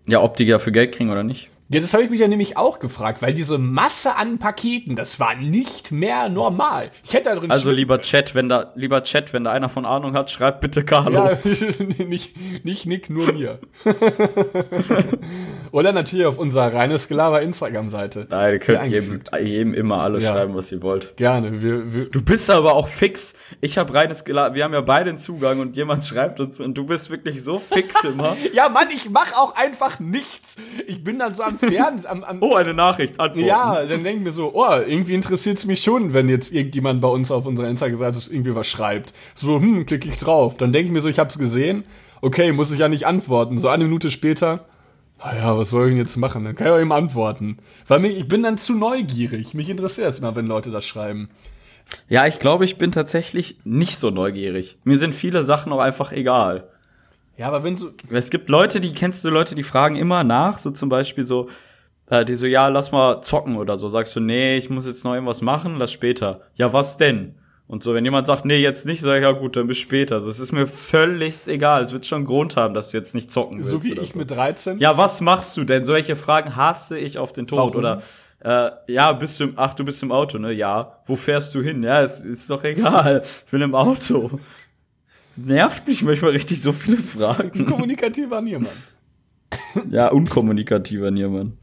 Ja, ob die dafür Geld kriegen oder nicht. Ja, das habe ich mich ja nämlich auch gefragt, weil diese Masse an Paketen, das war nicht mehr normal. Ich hätte da drin Also lieber Chat, wenn da, lieber Chat, wenn da einer von Ahnung hat, schreibt bitte Carlo. Ja, nicht, nicht Nick, nur mir. Oder natürlich auf unserer reines Gelaber Instagram-Seite. Nein, ihr könnt jedem, jedem immer alles Ja. schreiben, was ihr wollt. Gerne. Wir, wir, Du bist aber auch fix. Ich habe reines Gela wir haben ja beide einen Zugang und jemand schreibt uns und du bist wirklich so fix immer. ja, Mann, ich mach auch einfach nichts. Ich bin dann so am Fernsehen, am, am Oh, eine Nachricht, antworten. Ja, dann denke ich mir so, oh, irgendwie interessiert es mich schon, wenn jetzt irgendjemand bei uns auf unserer Instagram-Seite irgendwie was schreibt. So, hm, klicke ich drauf. Dann denke ich mir so, ich habe es gesehen. Okay, muss ich ja nicht antworten. So eine Minute später, naja, was soll ich denn jetzt machen? Dann kann ich auch eben antworten. Weil mich, ich bin dann zu neugierig. Mich interessiert es immer, wenn Leute das schreiben. Ja, ich glaube, ich bin tatsächlich nicht so neugierig. Mir sind viele Sachen auch einfach egal. Ja, aber wenn so, Es gibt Leute, die kennst du Leute, die fragen immer nach, so zum Beispiel so, äh, die so, ja, lass mal zocken oder so. Sagst du, nee, ich muss jetzt noch irgendwas machen, lass später. Ja, was denn? Und so, wenn jemand sagt, nee, jetzt nicht, sag ich, ja gut, dann bis später. Also, es ist mir völlig egal. Es wird schon einen Grund haben, dass du jetzt nicht zocken willst. so wie ich so. mit 13. Ja, was machst du denn? Solche Fragen hasse ich auf den Tod. Warum? Oder äh, ja, bist du im, ach, du bist im Auto, ne? Ja. Wo fährst du hin? Ja, es ist doch egal. Ich bin im Auto. Nervt mich manchmal richtig so viele Fragen. Kommunikativer Niermann. Ja, unkommunikativer Niermann.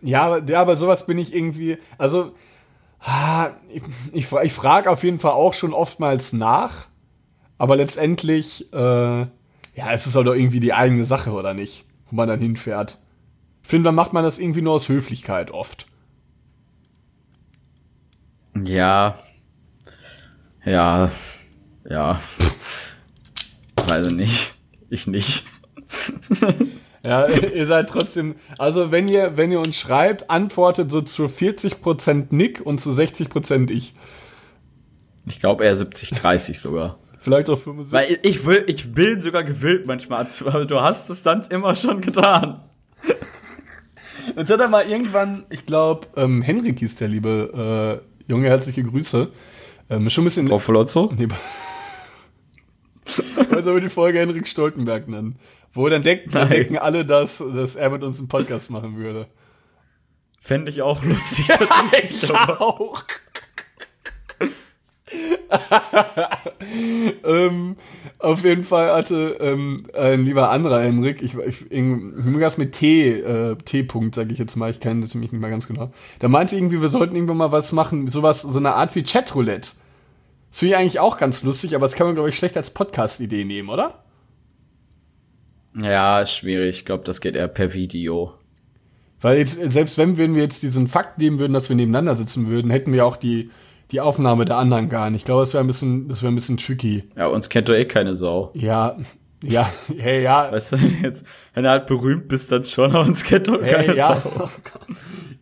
Ja, aber- ja, aber sowas bin ich irgendwie, also ich, ich, ich frage auf jeden Fall auch schon oftmals nach, aber letztendlich, äh, ja, es ist halt doch irgendwie die eigene Sache, oder nicht? Wo man dann hinfährt. Ich finde, dann macht man das irgendwie nur aus Höflichkeit oft. Ja. Ja. Ja. Weiß ich nicht. Ich nicht. Ja, ihr seid trotzdem, also wenn ihr, wenn ihr uns schreibt, antwortet so zu 40% Nick und zu 60% ich. Ich glaube eher 70, 30 sogar. Vielleicht auch 75. Weil ich will, ich bin sogar gewillt manchmal, aber du hast es dann immer schon getan. Jetzt hat er mal irgendwann, ich glaube, ähm, Henrik hieß der liebe äh, Junge, herzliche Grüße. Ähm, schon ein bisschen. Frau Flotzo? Nee, Also wir die Folge Henrik Stoltenberg nennen. Wo dann, denk, dann denken alle, dass, dass er mit uns einen Podcast machen würde. Fände ich auch lustig. ich auch. ähm, auf jeden Fall hatte ähm, ein lieber anderer Henrik, ich, ich, irgendwas mit T, äh, T-Punkt, sage ich jetzt mal, ich kenne das nämlich nicht mal ganz genau. Der meinte irgendwie, wir sollten irgendwann mal was machen, sowas, so eine Art wie Chatroulette. Das finde ich eigentlich auch ganz lustig, aber das kann man, glaube ich, schlecht als Podcast-Idee nehmen, oder? Ja, ist schwierig. Ich glaube, das geht eher per Video. Weil jetzt, selbst wenn wir jetzt diesen Fakt nehmen würden, dass wir nebeneinander sitzen würden, hätten wir auch die die Aufnahme der anderen gar nicht. Ich glaube, das wäre ein bisschen, das wäre ein bisschen tricky. Ja, uns kennt doch eh keine Sau. Ja, ja, hey, ja. Weißt du, wenn, jetzt, wenn du halt berühmt bist, dann schon, aber uns kennt doch hey, keine ja. Sau.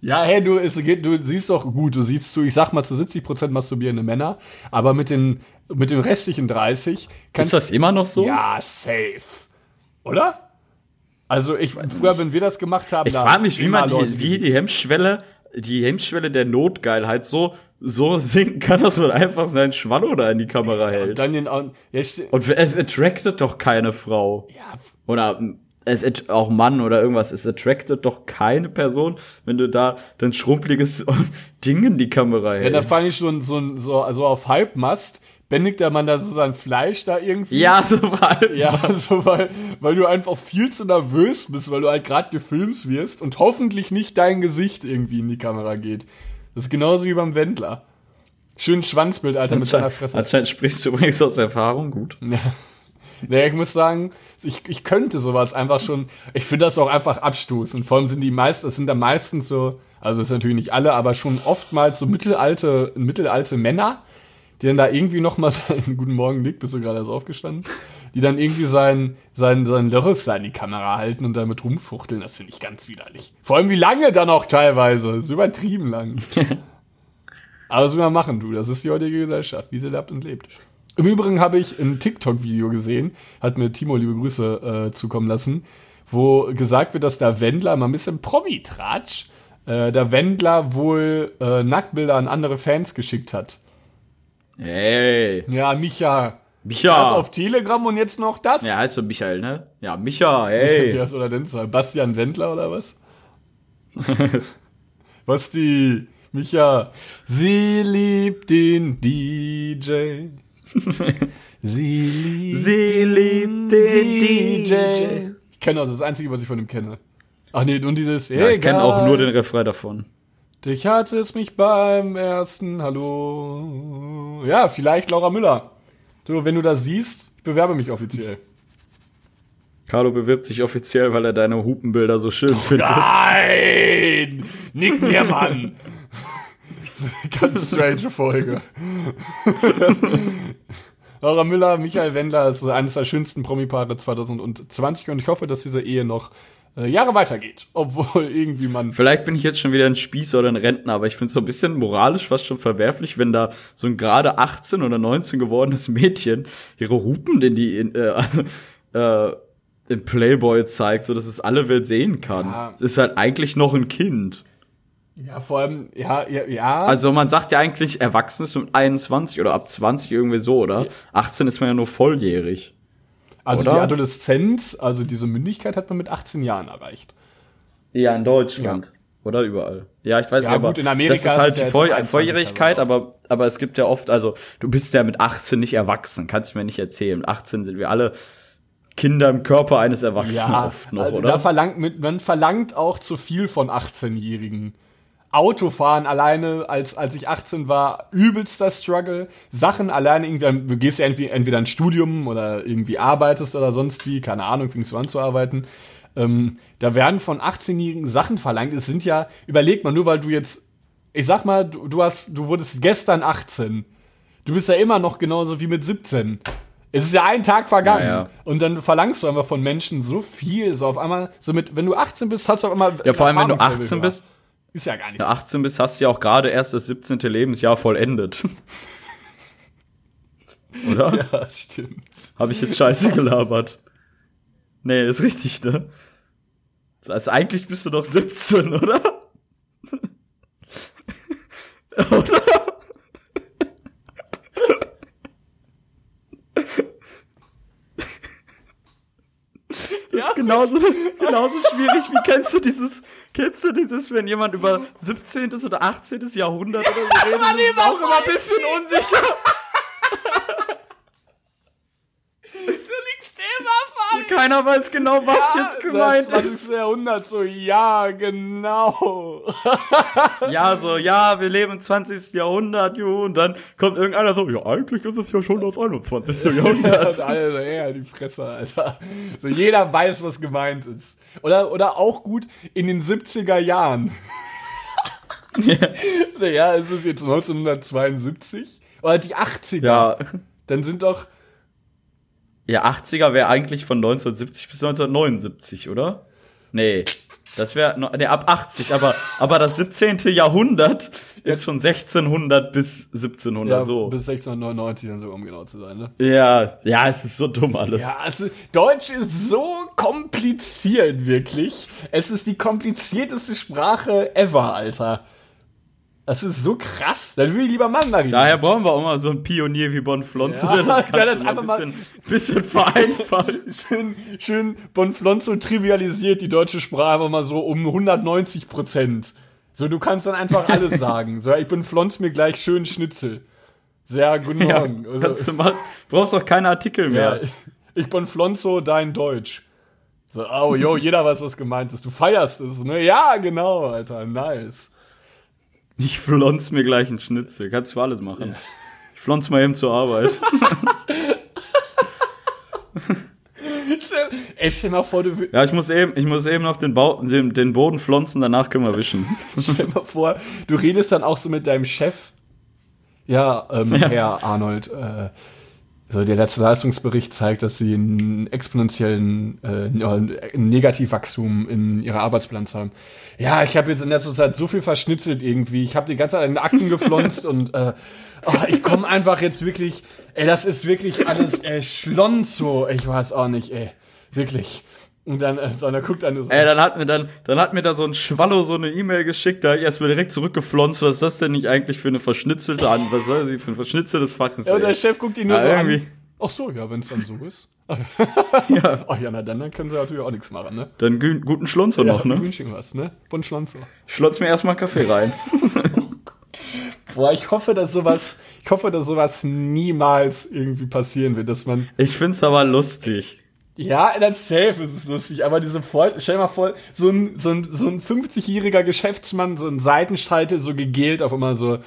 Ja, hey, du, es geht, du siehst doch gut, du siehst zu, ich sag mal zu 70 Prozent masturbierende Männer, aber mit den, mit den restlichen 30 kannst Ist das immer noch so? Ja, safe. Oder? Also ich, früher, wenn wir das gemacht haben, ich frage mich, wie man die, wie die Hemmschwelle, die Hemmschwelle der Notgeilheit so so sinken kann, dass man einfach seinen Schwanno da in die Kamera hält. Und dann den ja, Und es attractet doch keine Frau. Ja. Oder es auch Mann oder irgendwas. Es attractet doch keine Person, wenn du da dein schrumpeliges Ding in die Kamera hältst. Ja, da fand ich schon so, so, so auf Halbmast bändigt der Mann da so sein Fleisch da irgendwie. Ja, so weil. Ja, so weil, weil du einfach viel zu nervös bist, weil du halt gerade gefilmt wirst und hoffentlich nicht dein Gesicht irgendwie in die Kamera geht. Das ist genauso wie beim Wendler. Schön Schwanzbild, Alter, mit seiner Fresse. Anscheinend sprichst du übrigens aus Erfahrung, gut. Ja. Naja, ich muss sagen, ich, ich könnte sowas einfach schon, ich finde das auch einfach abstoßend. Vor allem sind die meisten, es sind da meistens so, also das sind natürlich nicht alle, aber schon oftmals so mittelalte, mittelalte Männer, die dann da irgendwie noch mal seinen Guten Morgen Nick, bist du gerade erst aufgestanden? Die dann irgendwie sein, sein, sein Lörres in die Kamera halten und damit rumfuchteln, das finde ich ganz widerlich. Vor allem wie lange dann auch teilweise, das ist übertrieben lang. Aber was will man machen, du, das ist die heutige Gesellschaft, wie sie lebt und lebt. Im Übrigen habe ich ein TikTok-Video gesehen, hat mir Timo liebe Grüße äh, zukommen lassen, wo gesagt wird, dass der Wendler mal ein bisschen Promi-Tratsch, äh, der Wendler wohl äh, Nacktbilder an andere Fans geschickt hat. Hey. Ja, Micha. Micha. Das auf Telegram und jetzt noch das? Ja, heißt so Michael, ne? Ja, Micha, hey. Wie heißt oder denn Bastian Wendler oder was? was die Micha. Sie liebt den DJ. Sie liebt, Sie liebt den, den DJ. DJ. Ich kenne auch das, das Einzige, was ich von ihm kenne. Ach nee, und dieses. Ja, ich kenne auch nur den Refrain davon. Dich hat es mich beim ersten Hallo. Ja, vielleicht Laura Müller. Du, wenn du das siehst, ich bewerbe mich offiziell. Carlo bewirbt sich offiziell, weil er deine Hupenbilder so schön oh, findet. Nein! Nick mir, Mann! Ganz strange Folge. Laura Müller, Michael Wendler ist eines der schönsten Promi-Paare 2020 und ich hoffe, dass diese Ehe noch äh, Jahre weitergeht, obwohl irgendwie man. Vielleicht bin ich jetzt schon wieder ein Spießer oder ein Rentner, aber ich finde es so ein bisschen moralisch fast schon verwerflich, wenn da so ein gerade 18 oder 19 gewordenes Mädchen ihre Hupen in die in, äh, äh, in Playboy zeigt, so dass es alle Welt sehen kann. Ja. Es ist halt eigentlich noch ein Kind. Ja, vor allem, ja, ja, ja. Also man sagt ja eigentlich, erwachsen ist mit 21 oder ab 20 irgendwie so, oder? 18 ist man ja nur volljährig. Also oder? die Adoleszenz, also diese Mündigkeit hat man mit 18 Jahren erreicht. Ja, in Deutschland. Ja. Oder überall. Ja, ich weiß ja, nicht, aber gut, in Amerika das ist halt die Voll Volljährigkeit, aber, aber es gibt ja oft, also du bist ja mit 18 nicht erwachsen, kannst du mir nicht erzählen. Mit 18 sind wir alle Kinder im Körper eines Erwachsenen ja, oft noch, also oder? Da verlangt, man verlangt auch zu viel von 18-Jährigen. Autofahren alleine, als, als ich 18 war, übelster Struggle. Sachen alleine irgendwie, du gehst ja entweder, entweder ein Studium oder irgendwie arbeitest oder sonst wie, keine Ahnung, fängst du an zu arbeiten. Ähm, da werden von 18-Jährigen Sachen verlangt. Es sind ja, überleg mal, nur weil du jetzt, ich sag mal, du, du hast, du wurdest gestern 18. Du bist ja immer noch genauso wie mit 17. Es ist ja ein Tag vergangen. Ja, ja. Und dann verlangst du einfach von Menschen so viel, so auf einmal, so mit, wenn du 18 bist, hast du auf einmal. Ja, vor allem, wenn du 18 bist, ist ja gar nicht so. 18 bist, hast du ja auch gerade erst das 17. Lebensjahr vollendet. Oder? Ja, stimmt. Habe ich jetzt scheiße gelabert? Nee, ist richtig, ne? Also eigentlich bist du doch 17, oder? oder? Genauso, genauso schwierig wie kennst du dieses, kennst du dieses, wenn jemand über 17. oder 18. Jahrhundert oder so redet, ist auch immer ein bisschen unsicher. Keiner weiß genau, was jetzt gemeint das ist. Jahrhundert, so, ja, genau. Ja, so, ja, wir leben im 20. Jahrhundert, jo, und dann kommt irgendeiner so, ja, eigentlich ist es ja schon das 21. Jahrhundert. Das alle so, ja, die Fresse, Alter. So, jeder weiß, was gemeint ist. Oder, oder auch gut in den 70er Jahren. Ja. So, ja, es ist jetzt 1972. Oder die 80er. Ja, Dann sind doch, ja 80er wäre eigentlich von 1970 bis 1979, oder? Nee, das wäre, nee, ab 80, aber, aber das 17. Jahrhundert ist von 1600 bis 1700, ja, so. bis 1699 dann so, um genau zu sein, ne? Ja, ja, es ist so dumm alles. Ja, also Deutsch ist so kompliziert, wirklich. Es ist die komplizierteste Sprache ever, Alter. Das ist so krass. Dann würde ich lieber Mandarin. Daher brauchen wir auch mal so einen Pionier wie Bonflonzo, Ja, das der das mal ein einfach mal- bisschen, bisschen vereinfacht. schön, schön Bonflonzo trivialisiert die deutsche Sprache einfach mal so um 190 Prozent. So, du kannst dann einfach alles sagen. So, ich bin Flonz mir gleich schön Schnitzel. Sehr guten Ja, Morgen. Also, kannst du mal, brauchst auch keine Artikel ja, mehr. ich bin Flonzo, dein Deutsch. So, oh, yo, jeder weiß, was gemeint ist. Du feierst es, ne? Ja, genau, Alter, nice. Ich flonz mir gleich einen Schnitzel. Kannst du alles machen. Ich flonz mal eben zur Arbeit. Ey, stell mal vor, du, Ja, ich muss eben, ich muss eben noch den, Bau, den Boden flonzen, danach können wir wischen. stell mal vor, du redest dann auch so mit deinem Chef. Ja, ähm, Ja. Herr Arnold, äh, so der letzte Leistungsbericht zeigt, dass sie einen exponentiellen äh, Negativwachstum in ihrer Arbeitsbilanz haben. Ja, ich habe jetzt in letzter Zeit so viel verschnitzelt irgendwie. Ich habe die ganze Zeit in Akten geflonzt und äh, oh, ich komme einfach jetzt wirklich, ey, das ist wirklich alles äh, Schlonzo. Ich weiß auch nicht, ey, wirklich. Und dann, äh, so einer guckt dann so. Ey, dann hat mir dann, dann hat mir da so ein Schwallo so eine E-Mail geschickt, da hab ich erstmal direkt zurückgeflonzt, was ist das denn nicht eigentlich für eine verschnitzelte an, was soll sie für ein verschnitzeltes Faxen? Ja, und der Chef guckt ihn nur Ja, so irgendwie. an. Ach so, ja, wenn es dann so ist. Ja. Ach ja, na dann, dann können sie natürlich auch nichts machen, ne? Dann guten Schlunzer noch, ja, ne? wünsch ihm was, ne? Bon Schlonzo. Schlotz mir erstmal einen Kaffee rein. Boah, ich hoffe, dass sowas, ich hoffe, dass sowas niemals irgendwie passieren wird, dass man, Ich find's aber lustig. Ja, das safe ist es lustig, aber diese Voll, stell dir mal vor, so ein, so ein, so ein 50-jähriger Geschäftsmann, so ein Seitenscheitel, so gegelt auf immer so,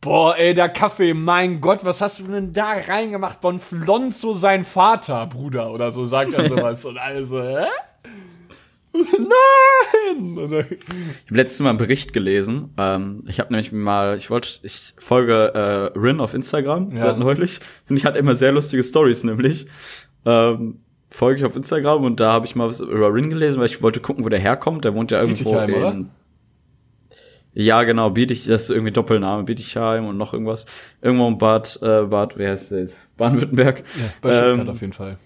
boah, ey, der Kaffee, mein Gott, was hast du denn da reingemacht? Bon Flonzo, sein Vater, Bruder, oder so, sagt er sowas. Und alle so, hä? Nein! Ich habe letztes Mal einen Bericht gelesen. Ähm, ich habe nämlich mal, ich wollte, ich folge äh, Rin auf Instagram Ja. seit neulich und ich hatte immer sehr lustige Stories nämlich. Ähm, folge ich auf Instagram und da habe ich mal was über Rin gelesen, weil ich wollte gucken, wo der herkommt. Der wohnt ja irgendwo Bietigheim, in. oder? Ja, genau, Bietig, das ist irgendwie Doppelname, Bietigheim und noch irgendwas. Irgendwo in Bad, äh, Bad, wer heißt das? Baden-Württemberg. Bei Stuttgart Ähm, auf jeden Fall.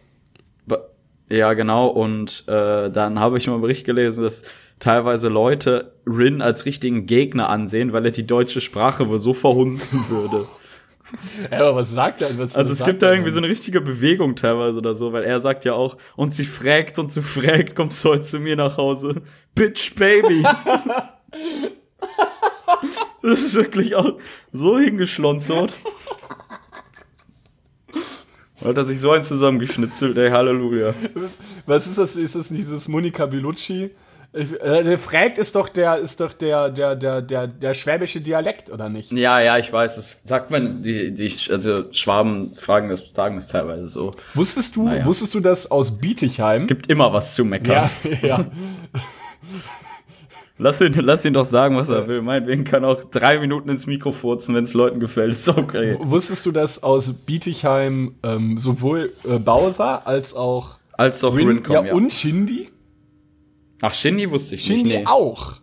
Ja, genau. Und äh, dann habe ich mal einen Bericht gelesen, dass teilweise Leute Rin als richtigen Gegner ansehen, weil er die deutsche Sprache wohl so verhunzen würde. Ja, aber was sagt er? Was, Also es gibt da irgendwie so eine richtige Bewegung teilweise oder so, weil er sagt ja auch, und sie fragt und sie fragt, kommst du heute zu mir nach Hause? Bitch, Baby. das ist wirklich auch so hingeschlonzert. Hat er sich so ein zusammengeschnitzelt, ey, Halleluja. Was ist das? Ist das nicht dieses Monika Bellucci? Äh, der fragt ist doch der, ist doch der, der, der, der, der schwäbische Dialekt, oder nicht? Ja, ja, ich weiß, das sagt man, die, die, also Schwaben fragen das, sagen das teilweise so. Wusstest du, Naja. wusstest du das aus Bietigheim? Gibt immer was zu meckern. Ja, ja. Lass ihn, lass ihn doch sagen, was er will. Meinetwegen kann auch drei Minuten ins Mikro furzen, wenn es Leuten gefällt. Ist okay. Wusstest du, dass aus Bietigheim ähm, sowohl äh, Bowser als auch Als doch Rin, Rincon, ja, ja, und Shindy? Ach, Shindy wusste ich Shindy nicht. Nee. auch.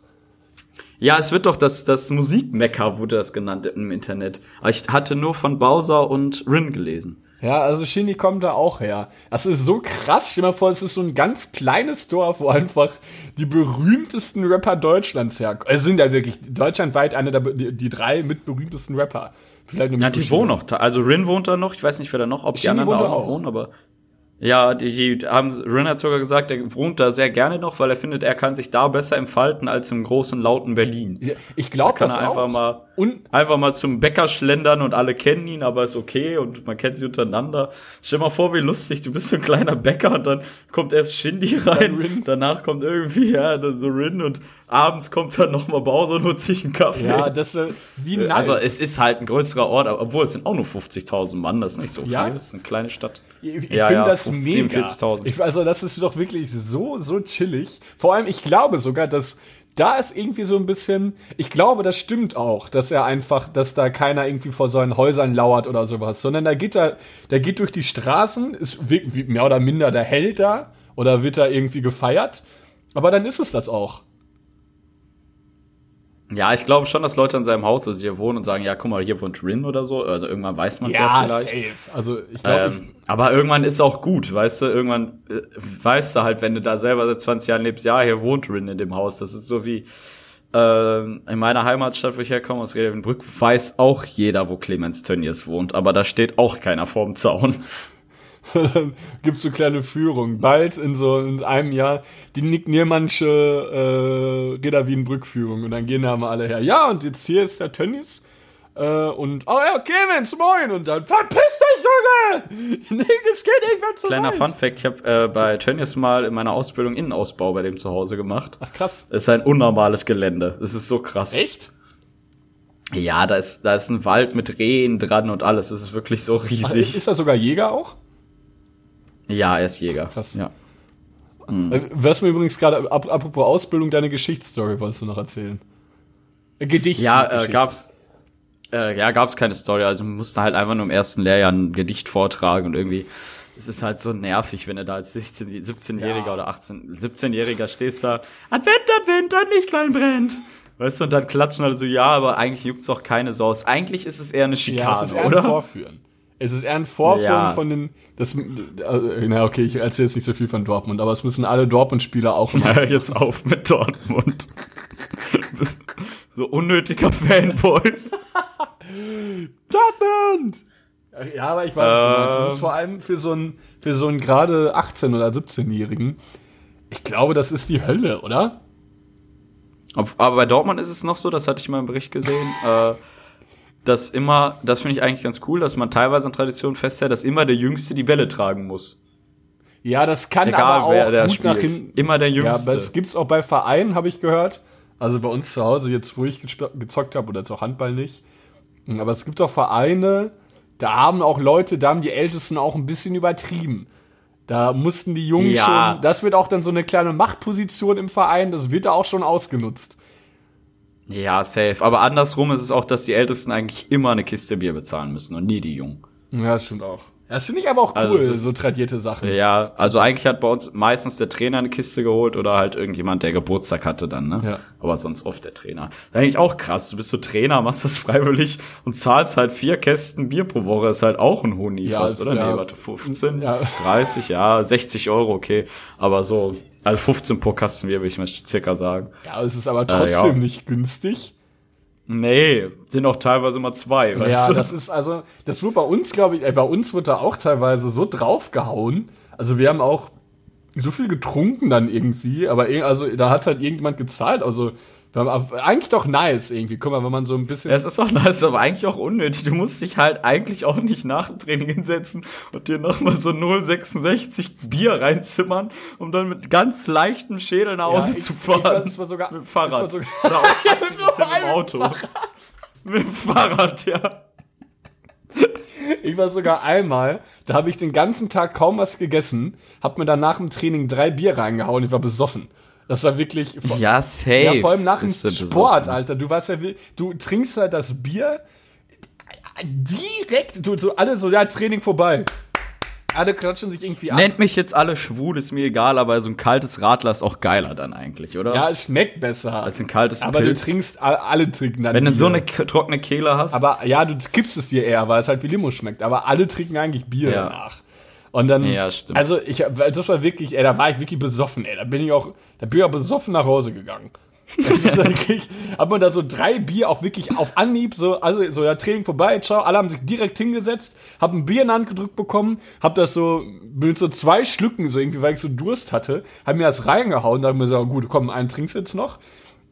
Ja, es wird doch das, das Musikmecker wurde das genannt im Internet. Aber ich hatte nur von Bowser und Rin gelesen. Ja, also Shindy kommt da auch her. Das ist so krass. Stell dir mal vor, es ist so ein ganz kleines Dorf, wo einfach die berühmtesten Rapper Deutschlands herkommen. Es sind ja wirklich deutschlandweit eine der die, die drei mit berühmtesten Rapper. Vielleicht noch Ja, die wohnen noch. da. Also Rin wohnt da noch. Ich weiß nicht, wer da noch, ob die Shindy anderen da auch auch. wohnen, aber Ja, die, die haben, Rin hat sogar gesagt, er wohnt da sehr gerne noch, weil er findet, er kann sich da besser entfalten als im großen, lauten Berlin. Ich glaube kann das er einfach auch. mal, Und einfach mal zum Bäcker schlendern und alle kennen ihn, aber ist okay und man kennt sie untereinander. Stell dir mal vor, wie lustig, du bist so ein kleiner Bäcker und dann kommt erst Shindy rein, danach kommt irgendwie, ja, dann so Rin und abends kommt dann nochmal Bowser und holt sich einen Kaffee. ja, das wär, wie nice. Also es ist halt ein größerer Ort, aber- obwohl es sind auch nur 50.000 Mann, das ist nicht so Ja? viel, das ist eine kleine Stadt. Ich, ich Ja, finde ja, das 15, mega. 40.000. Ich, also das ist doch wirklich so, so chillig. Vor allem, ich glaube sogar, dass da ist irgendwie so ein bisschen, ich glaube, das stimmt auch, dass er einfach, dass da keiner irgendwie vor seinen Häusern lauert oder sowas, sondern da geht er, der geht durch die Straßen, ist mehr oder minder der Held da oder wird da irgendwie gefeiert. Aber dann ist es das auch. Ja, ich glaube schon, dass Leute in seinem Haus also hier wohnen und sagen, ja, guck mal, hier wohnt Rin oder so. Also irgendwann weiß man es ja, vielleicht. safe. Also ich glaube, Ähm, aber irgendwann ist auch gut, weißt du, irgendwann äh, weißt du halt, wenn du da selber seit 20 Jahren lebst, ja, hier wohnt Rin in dem Haus. Das ist so wie ähm, in meiner Heimatstadt, wo ich herkomme, aus Redenbrück, weiß auch jeder, wo Clemens Tönnies wohnt, aber da steht auch keiner vorm Zaun. dann gibt's so kleine Führungen. Bald in so in einem Jahr die Nick Niermannsche äh, Reda Wienbrück-Führung und dann gehen da mal alle her. Ja, und jetzt hier ist der Tönnies. Äh, und, oh ja, Clemens, moin! Und dann, verpiss dich, Junge! Nee, es geht irgendwann zu Kleiner weit. Fun Fact, ich habe äh, bei Tönnies mal in meiner Ausbildung Innenausbau bei dem zu Hause gemacht. Ach, krass. Das ist ein unnormales Gelände. Das ist so krass. Echt? Ja, da ist, da ist ein Wald mit Rehen dran und alles. Das ist wirklich so Ach, riesig. ist da sogar Jäger auch? Ja, er ist Jäger. Krass. Ja. Äh, Was mir übrigens gerade, ap apropos Ausbildung, deine Geschichtsstory wolltest du noch erzählen. Äh, Gedicht. Ja, äh, gab's, äh, ja, gab's keine Story. Also wir mussten halt einfach nur im ersten Lehrjahr ein Gedicht vortragen und irgendwie, es ist halt so nervig, wenn du da als 16, 17-Jähriger Ja. oder 18, 17-Jähriger stehst da, Advent, Advent, ein Lichtlein brennt. Weißt du, und dann klatschen alle so, ja, aber eigentlich juckt's auch keine Sau. aus. Eigentlich ist es eher eine Ja, Schikane, es ist eher ein oder? Vorführen. Es ist eher ein Vorführen Ja. von den. Das, äh, na, okay, ich erzähle jetzt nicht so viel von Dortmund, aber es müssen alle Dortmund-Spieler auch machen. Hör jetzt auf mit Dortmund. so unnötiger Fanboy. Dortmund! Ja, aber ich weiß, du meinst. Das ist Ähm. vor allem für so einen, für so einen gerade 18- oder 17-Jährigen. Ich glaube, das ist die Hölle, oder? Aber bei Dortmund ist es noch so, das hatte ich mal im Bericht gesehen, äh, dass immer, das finde ich eigentlich ganz cool, dass man teilweise an Tradition festhält, dass immer der Jüngste die Bälle tragen muss. Ja, das kann Egal aber auch wer der gut nach spielt. hinten. Immer der Ja, Jüngste. aber es gibt's auch bei Vereinen, habe ich gehört. Also bei uns zu Hause, jetzt wo ich gezockt habe, oder jetzt auch Handball nicht. Aber es gibt auch Vereine, da haben auch Leute, da haben die Ältesten auch ein bisschen übertrieben. Da mussten die Jungen Ja. schon, das wird auch dann so eine kleine Machtposition im Verein, das wird da auch schon ausgenutzt. Ja, safe. Aber andersrum ist es auch, dass die Ältesten eigentlich immer eine Kiste Bier bezahlen müssen und nie die Jungen. Ja, das stimmt auch. Das finde ich aber auch cool, Also ist- so tradierte Sachen. Ja, also eigentlich hat bei uns meistens der Trainer eine Kiste geholt oder halt irgendjemand, der Geburtstag hatte dann, ne? Ja. Aber sonst oft der Trainer. Eigentlich auch krass. Du bist so Trainer, machst das freiwillig und zahlst halt vier Kästen Bier pro Woche. Ist halt auch ein Huni Ja, fast, oder? ja. Nee, warte, 15, Ja. 30, ja, 60 Euro, okay. Aber so, also 15 pro Kasten Bier, würde ich mal circa sagen. Ja, es ist aber trotzdem Äh, ja. nicht günstig. Nee, sind auch teilweise mal zwei, weißt Ja, du? das ist also, das wird bei uns, glaube ich, äh, bei uns wird da auch teilweise so draufgehauen. Also wir haben auch so viel getrunken dann irgendwie, aber also da hat halt irgendjemand gezahlt. Also eigentlich doch nice irgendwie. Guck mal, wenn man so ein bisschen. Ja, es ist auch nice, aber eigentlich auch unnötig. Du musst dich halt eigentlich auch nicht nach dem Training hinsetzen und dir nochmal so 0,66 Bier reinzimmern, um dann mit ganz leichtem Schädel nach Hause Ja, ich- zu ich fahren. war- es war sogar- mit dem Fahrrad. war sogar- Oder auch 80 Nur Prozent im ein Auto. Mit dem Fahrrad, ja. Ich war sogar einmal, da habe ich den ganzen Tag kaum was gegessen, hab mir dann nach dem Training drei Bier reingehauen, ich war besoffen. Das war wirklich. Ja, safe. Ja, vor allem nach dem du Sport. Alter. Du warst ja, du trinkst halt das Bier direkt, du, so alle so, ja, Training vorbei. Alle klatschen sich irgendwie ab. Nennt mich jetzt alle schwul, ist mir egal, aber so ein kaltes Radler ist auch geiler dann eigentlich, oder? Ja, es schmeckt besser. Als ein kaltes aber Pilz. du trinkst, alle trinken dann Wenn du Bier. so eine trockene Kehle hast. Aber ja, du kippst es dir eher, weil es halt wie Limo schmeckt. Aber alle trinken eigentlich Bier Ja. danach. Und dann, Ja, stimmt. also ich, das war wirklich, ey, da war ich wirklich besoffen, ey. Da bin ich auch, da bin ich auch besoffen nach Hause gegangen. hat man da so drei Bier auch wirklich auf Anhieb, so, also so ja, Training vorbei, ciao, alle haben sich direkt hingesetzt, hab ein Bier in die Hand gedrückt bekommen, hab das so mit so zwei Schlücken, so irgendwie, weil ich so Durst hatte, hab mir das reingehauen, da hab mir so, gut, komm, einen trinkst jetzt noch.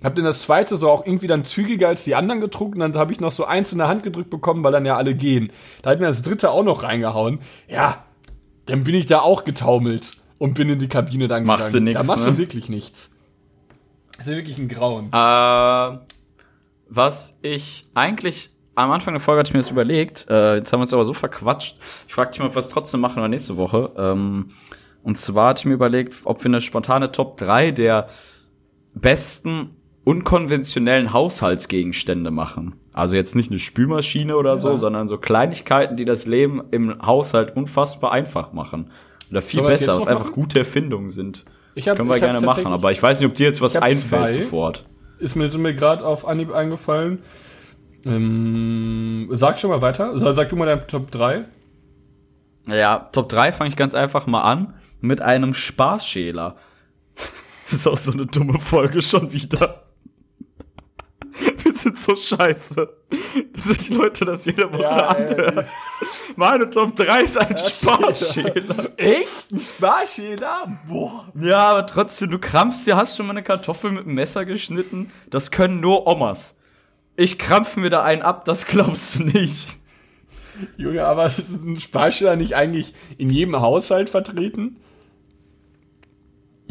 Hab dann das zweite so auch irgendwie dann zügiger als die anderen getrunken, dann habe ich noch so eins in der Hand gedrückt bekommen, weil dann ja alle gehen. Da hat mir das dritte auch noch reingehauen. Ja, dann bin ich da auch getaumelt und bin in die Kabine dann Machst gegangen. du nix, Da machst ne? du wirklich nichts. Das ist ja wirklich ein Grauen. Äh, was ich eigentlich am Anfang der Folge hatte ich mir das überlegt. Äh, jetzt haben wir uns aber so verquatscht. Ich fragte dich mal, ob wir es trotzdem machen oder nächste Woche. Ähm, und zwar hatte ich mir überlegt, ob wir eine spontane Top 3 der besten unkonventionellen Haushaltsgegenstände machen. Also jetzt nicht eine Spülmaschine oder so, Ja. sondern so Kleinigkeiten, die das Leben im Haushalt unfassbar einfach machen. Oder viel es besser, was einfach machen? gute Erfindungen sind. Ich hab- Können wir gerne machen, aber ich weiß nicht, ob dir jetzt was einfällt zwei. sofort. Ist mir, mir gerade auf Anhieb eingefallen. Ähm, sag schon mal weiter. Sag, du mal dein Top 3. Ja, Top 3 fange ich ganz einfach mal an mit einem Spaßschäler. Ist auch so eine dumme Folge schon wieder. Wir sind so scheiße, dass sich Leute das jede Woche Ja, anhören. Meine Top 3 ist ein Spaßschäler. Echt? Ein Sparschäler? Boah. Ja, aber trotzdem, du krampfst dir, hast schon mal eine Kartoffel mit einem Messer geschnitten. Das können nur Omas. Ich krampfe mir da einen ab, das glaubst du nicht. Junge, aber ist ein Sparschäler nicht eigentlich in jedem Haushalt vertreten?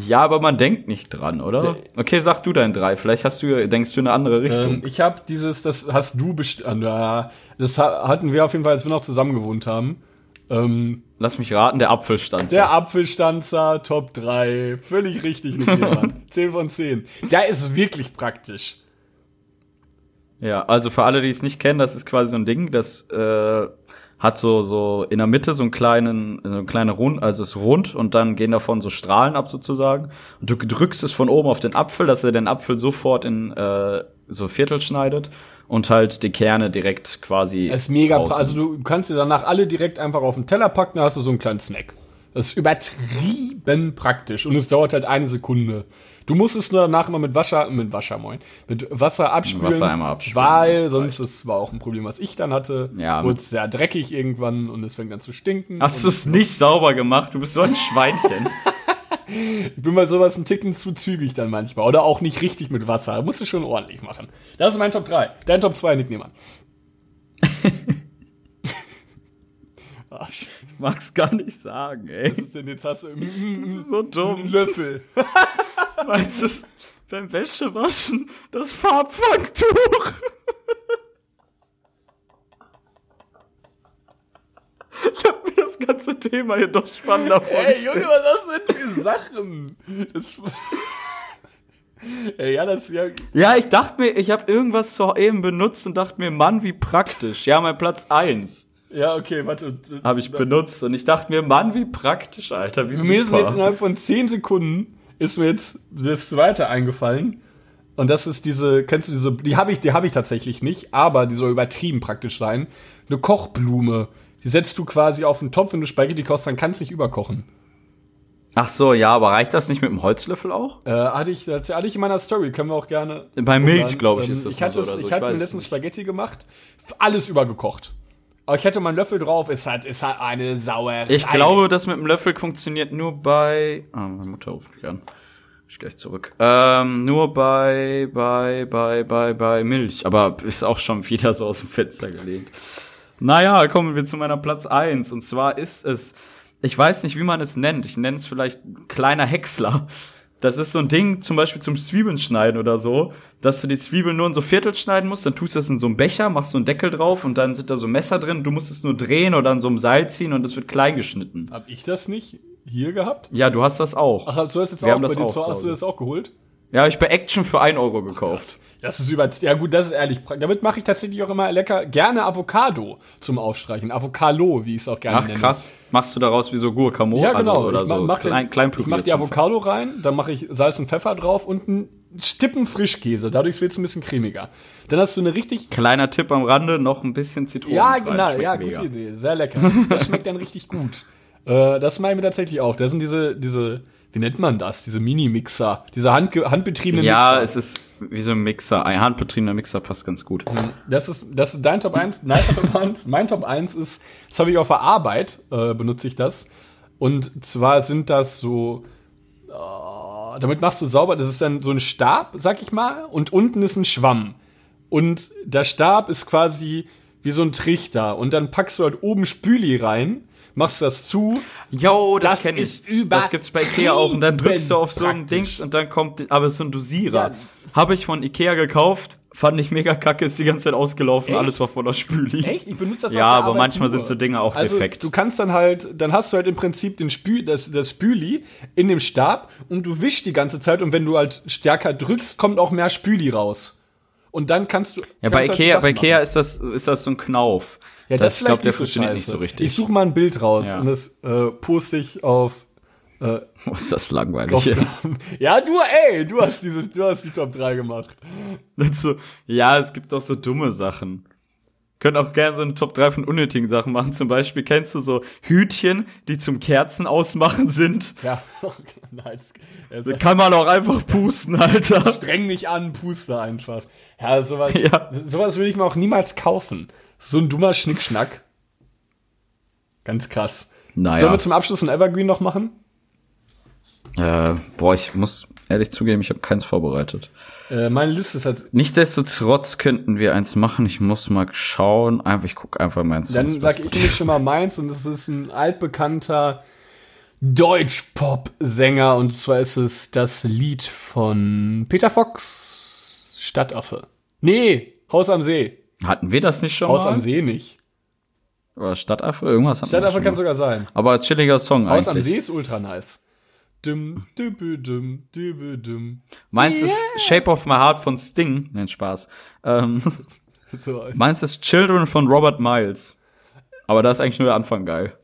Ja, aber man denkt nicht dran, oder? Okay, sag du dein 3. Vielleicht hast du, denkst du in eine andere Richtung. Ähm, ich habe dieses, das hast du bestimmt, das ha- hatten wir auf jeden Fall, als wir noch zusammen gewohnt haben. Ähm, Lass mich raten, der Apfelstanz. der Apfelstanzer, Top 3, völlig richtig, Nicklemann. 10 von 10. Der ist wirklich praktisch. Ja, also für alle, die es nicht kennen, das ist quasi so ein Ding, das äh, hat so so in der Mitte so einen kleinen, so eine kleine Rund, also ist rund und dann gehen davon so Strahlen ab sozusagen. Und du drückst es von oben auf den Apfel, dass er den Apfel sofort in äh, so Viertel schneidet und halt die Kerne direkt quasi. Das ist mega, also du kannst dir danach alle direkt einfach auf den Teller packen, da hast du so einen kleinen Snack. Das ist übertrieben praktisch und es dauert halt eine Sekunde. Du musst es nur danach immer mit Wasser, mit Wasser, moin, mit Wasser abspülen, Wasser einmal abspülen, weil sonst das war auch ein Problem, was ich dann hatte. Ja. wurde es sehr dreckig irgendwann und es fängt an zu stinken. Hast du es nicht sauber gemacht? Du bist so ein Schweinchen. ich bin bei sowas ein Ticken zu zügig dann manchmal oder auch nicht richtig mit Wasser. Da musst du schon ordentlich machen. Das ist mein Top 3. Dein Top 2, Nick Nehmann. Arsch. Mag's gar nicht sagen, ey. Was ist denn jetzt hast du Das ist so dumm. Löffel. Meinst du, beim Wäschewaschen das Farbfangtuch? Ich hab mir das ganze Thema hier doch spannender Ey, vorgestellt. Junge, was hast du denn für Sachen? Das Ey, ja, das ja. Ja, ich dachte mir, ich habe irgendwas so eben benutzt und dachte mir, Mann, wie praktisch. Ja, mein Platz eins Ja, okay, warte. habe ich benutzt und ich dachte mir, Mann, wie praktisch, Alter, wie Mir ist jetzt innerhalb von 10 Sekunden ist mir jetzt das zweite eingefallen. Und das ist diese, kennst du diese, die habe ich, die habe ich tatsächlich nicht, aber die soll übertrieben praktisch sein. Eine Kochblume. Die setzt du quasi auf den Topf, wenn du Spaghetti kochst, dann kannst du nicht überkochen. Ach so, ja, aber reicht das nicht mit dem Holzlöffel auch? Äh, hatte ich, hatte ich in meiner Story, können wir auch gerne. Bei Milch, glaube ich, Ähm, ist das Ich hatte, so so, ich hatte mir letztens nicht. Spaghetti gemacht, alles übergekocht. Aber ich hatte meinen Löffel drauf, es hat, es hat eine Sauerei. Ich glaube, das mit dem Löffel funktioniert nur bei. Ah, meine Mutter ruft mich an. Ich gleich zurück. Ähm, nur bei, bei, bei, bei, bei Milch. Aber ist auch schon wieder so aus dem Fenster gelehnt. Naja, kommen wir zu meiner Platz eins Und zwar ist es, ich weiß nicht, wie man es nennt. Ich nenne es vielleicht kleiner Häcksler. Das ist so ein Ding, zum Beispiel zum Zwiebeln schneiden oder so, dass du die Zwiebeln nur in so Viertel schneiden musst, dann tust du das in so einem Becher, machst so einen Deckel drauf und dann sind da so Messer drin, du musst es nur drehen oder an so einem Seil ziehen und es wird klein geschnitten. Hab ich das nicht hier gehabt? Ja, du hast das auch. Ach, hast du das jetzt Wir auch haben bei das dir auch zu, hast du das auch geholt? Ja, ich bei Action für 1 Euro gekauft. Das ist über. Ja, gut, das ist ehrlich. Damit mache ich tatsächlich auch immer lecker gerne Avocado zum Aufstreichen. Avocado, wie ich es auch gerne Ach nenne. krass. Machst du daraus wie so Guacamole? Ja, genau. Also, oder ich so mach, klein, klein den, ich mach die Avocado rein, dann mache ich Salz und Pfeffer drauf und einen Stippen Frischkäse. Dadurch wird es ein bisschen cremiger. Dann hast du eine richtig. Kleiner Tipp am Rande, noch ein bisschen Zitrone. Ja, rein. genau. Schmeckt Ja, mega. gute Idee. Sehr lecker. Das schmeckt dann richtig gut. Äh, das meine ich mir tatsächlich auch. Da sind diese, diese wie nennt man das? Diese Mini-Mixer, diese hand, handbetriebenen Ja, Mixer. es ist wie so ein Mixer. Ein handbetriebener Mixer passt ganz gut. Das ist, das ist dein Top 1, nein, Top 1. Mein Top 1 ist, das habe ich auf der Arbeit, äh, benutze ich das. Und zwar sind das so, äh, damit machst du sauber, das ist dann so ein Stab, sag ich mal, und unten ist ein Schwamm. Und der Stab ist quasi wie so ein Trichter. Und dann packst du halt oben Spüli rein, machst das zu. Jo, das, Das kenn ich. über- Das gibt's bei Ikea auch. Und dann drückst du auf so ein. Dings und dann kommt, aber es ist so ein Dosierer. Ja. Habe ich von Ikea gekauft, fand ich mega kacke, ist die ganze Zeit ausgelaufen, Echt? alles war voller Spüli. Echt? Ich benutze das Ja, aber Arbeit manchmal nur. sind so Dinge auch also, defekt. Du kannst dann halt, dann hast du halt im Prinzip den Spül, das, das Spüli in dem Stab und du wischst die ganze Zeit und wenn du halt stärker drückst, kommt auch mehr Spüli raus. Und dann kannst du. Ja, bei kannst du halt Ikea, Sachen bei Ikea ist das, ist das so ein Knauf. Ja, das, ich glaube, der so funktioniert scheiße. nicht so richtig. Ich suche mal ein Bild raus Ja. und das äh, poste ich auf. Äh, Oh, ist das langweilig. ja, du, ey, du hast diese, du hast die Top 3 gemacht. Das so, ja, es gibt auch so dumme Sachen. Können auch gerne so eine Top 3 von unnötigen Sachen machen. Zum Beispiel kennst du so Hütchen, die zum Kerzen ausmachen sind. Ja, nice. Also, kann man auch einfach pusten, Alter. streng mich an, puste einfach. Ja, sowas, Ja. sowas würde ich mir auch niemals kaufen. So ein dummer Schnickschnack. Ganz krass. Naja. Sollen wir zum Abschluss ein Evergreen noch machen? Äh, boah, ich muss ehrlich zugeben, ich habe keins vorbereitet. Äh, meine Liste ist halt. Nichtsdestotrotz könnten wir eins machen. Ich muss mal schauen. Einfach, ich gucke einfach mal ins Dann sag ich nämlich schon mal meins und es ist ein altbekannter Deutsch-Pop-Sänger und zwar ist es das Lied von Peter Fox, Stadtaffe. Nee, Haus am See. Hatten wir das nicht schon Haus mal? am See nicht. Oder Stadtaffe? Irgendwas hatten Stadtaffe kann mal. sogar sein. Aber chilliger Song Haus am eigentlich. See ist ultra nice. Dum, dübü, dum, dübü, dum. Meins ist Shape of My Heart von Sting. Nein, Spaß. Ähm, So, meins ist Children von Robert Miles. Aber da ist eigentlich nur der Anfang geil.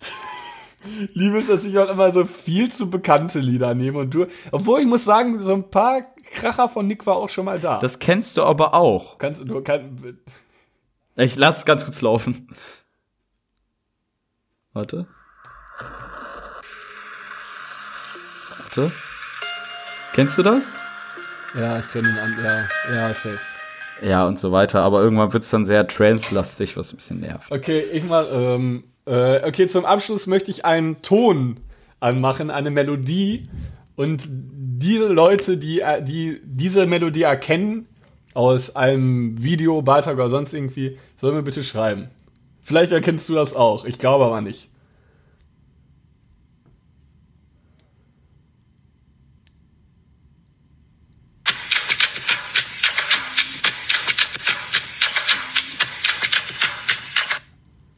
liebe es, dass ich auch immer so viel zu bekannte Lieder nehme und du, obwohl ich muss sagen, so ein paar Kracher von Nick war auch schon mal da. Das kennst du aber auch. kannst du, kann, Ich lass es ganz kurz laufen. Warte. Warte. Kennst du das? ja, ich kenne ihn an, ja, ja, safe. Ja, und so weiter. Aber irgendwann wird's dann sehr trance-lastig, was ein bisschen nervt. Okay, ich mal, ähm, äh, okay, zum Abschluss möchte ich einen Ton anmachen, eine Melodie und diese Leute, die, äh, die diese Melodie erkennen, aus einem Video, Beitrag oder sonst irgendwie, sollen mir bitte schreiben. Vielleicht erkennst du das auch, ich glaube aber nicht.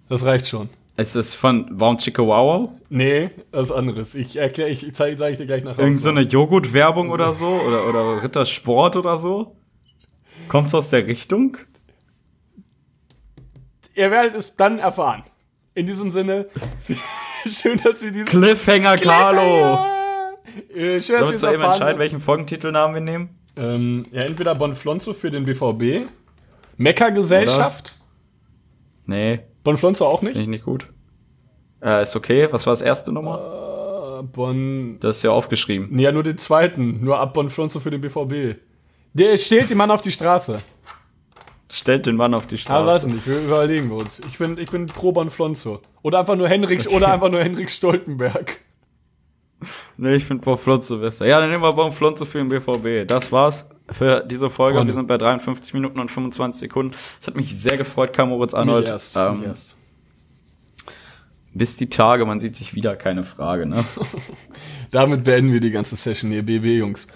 Das reicht schon. Ist es von Warum Chicka Wow? Nee, das anderes. Ich erkläre, ich, ich zeige zeig dir gleich nach Irgend so eine Joghurt-Werbung oder so? Oder, oder Rittersport oder so? Kommt's aus der Richtung? Ihr werdet es dann erfahren. In diesem Sinne, schön, dass wir diesen Cliffhanger Carlo! Äh, schön, dass wir es zu eben erfahren. entscheiden, welchen Folgentitelnamen wir nehmen? Ähm, ja, entweder Bonflonzo für den BVB, Mecca-Gesellschaft. Nee, Bonflonzo auch nicht. finde ich nicht gut. Äh, ist okay. Was war das erste Nummer? Äh, Bon. Das ist ja aufgeschrieben. Nee, ja, nur den zweiten. Nur ab Bonflonzo für den BVB. Der stellt den Mann auf die Straße. Stellt den Mann auf die Aber weiß Straße. nicht, wir überlegen wir uns. Ich bin, ich bin pro Bonflonzo. Oder einfach nur Henrik, oder einfach nur Henrik Stoltenberg. Nee, ich finde Bonflonzo besser. Ja, dann nehmen wir Bonflonzo für den BVB. Das war's für diese Folge. Freunde. Wir sind bei 53 Minuten und 25 Sekunden. Es hat mich sehr gefreut, kam Moritz Arnold. Nicht erst. Ähm, erst. bis die Tage, man sieht sich wieder, keine Frage, ne? Damit beenden wir die ganze Session hier, BB, Jungs.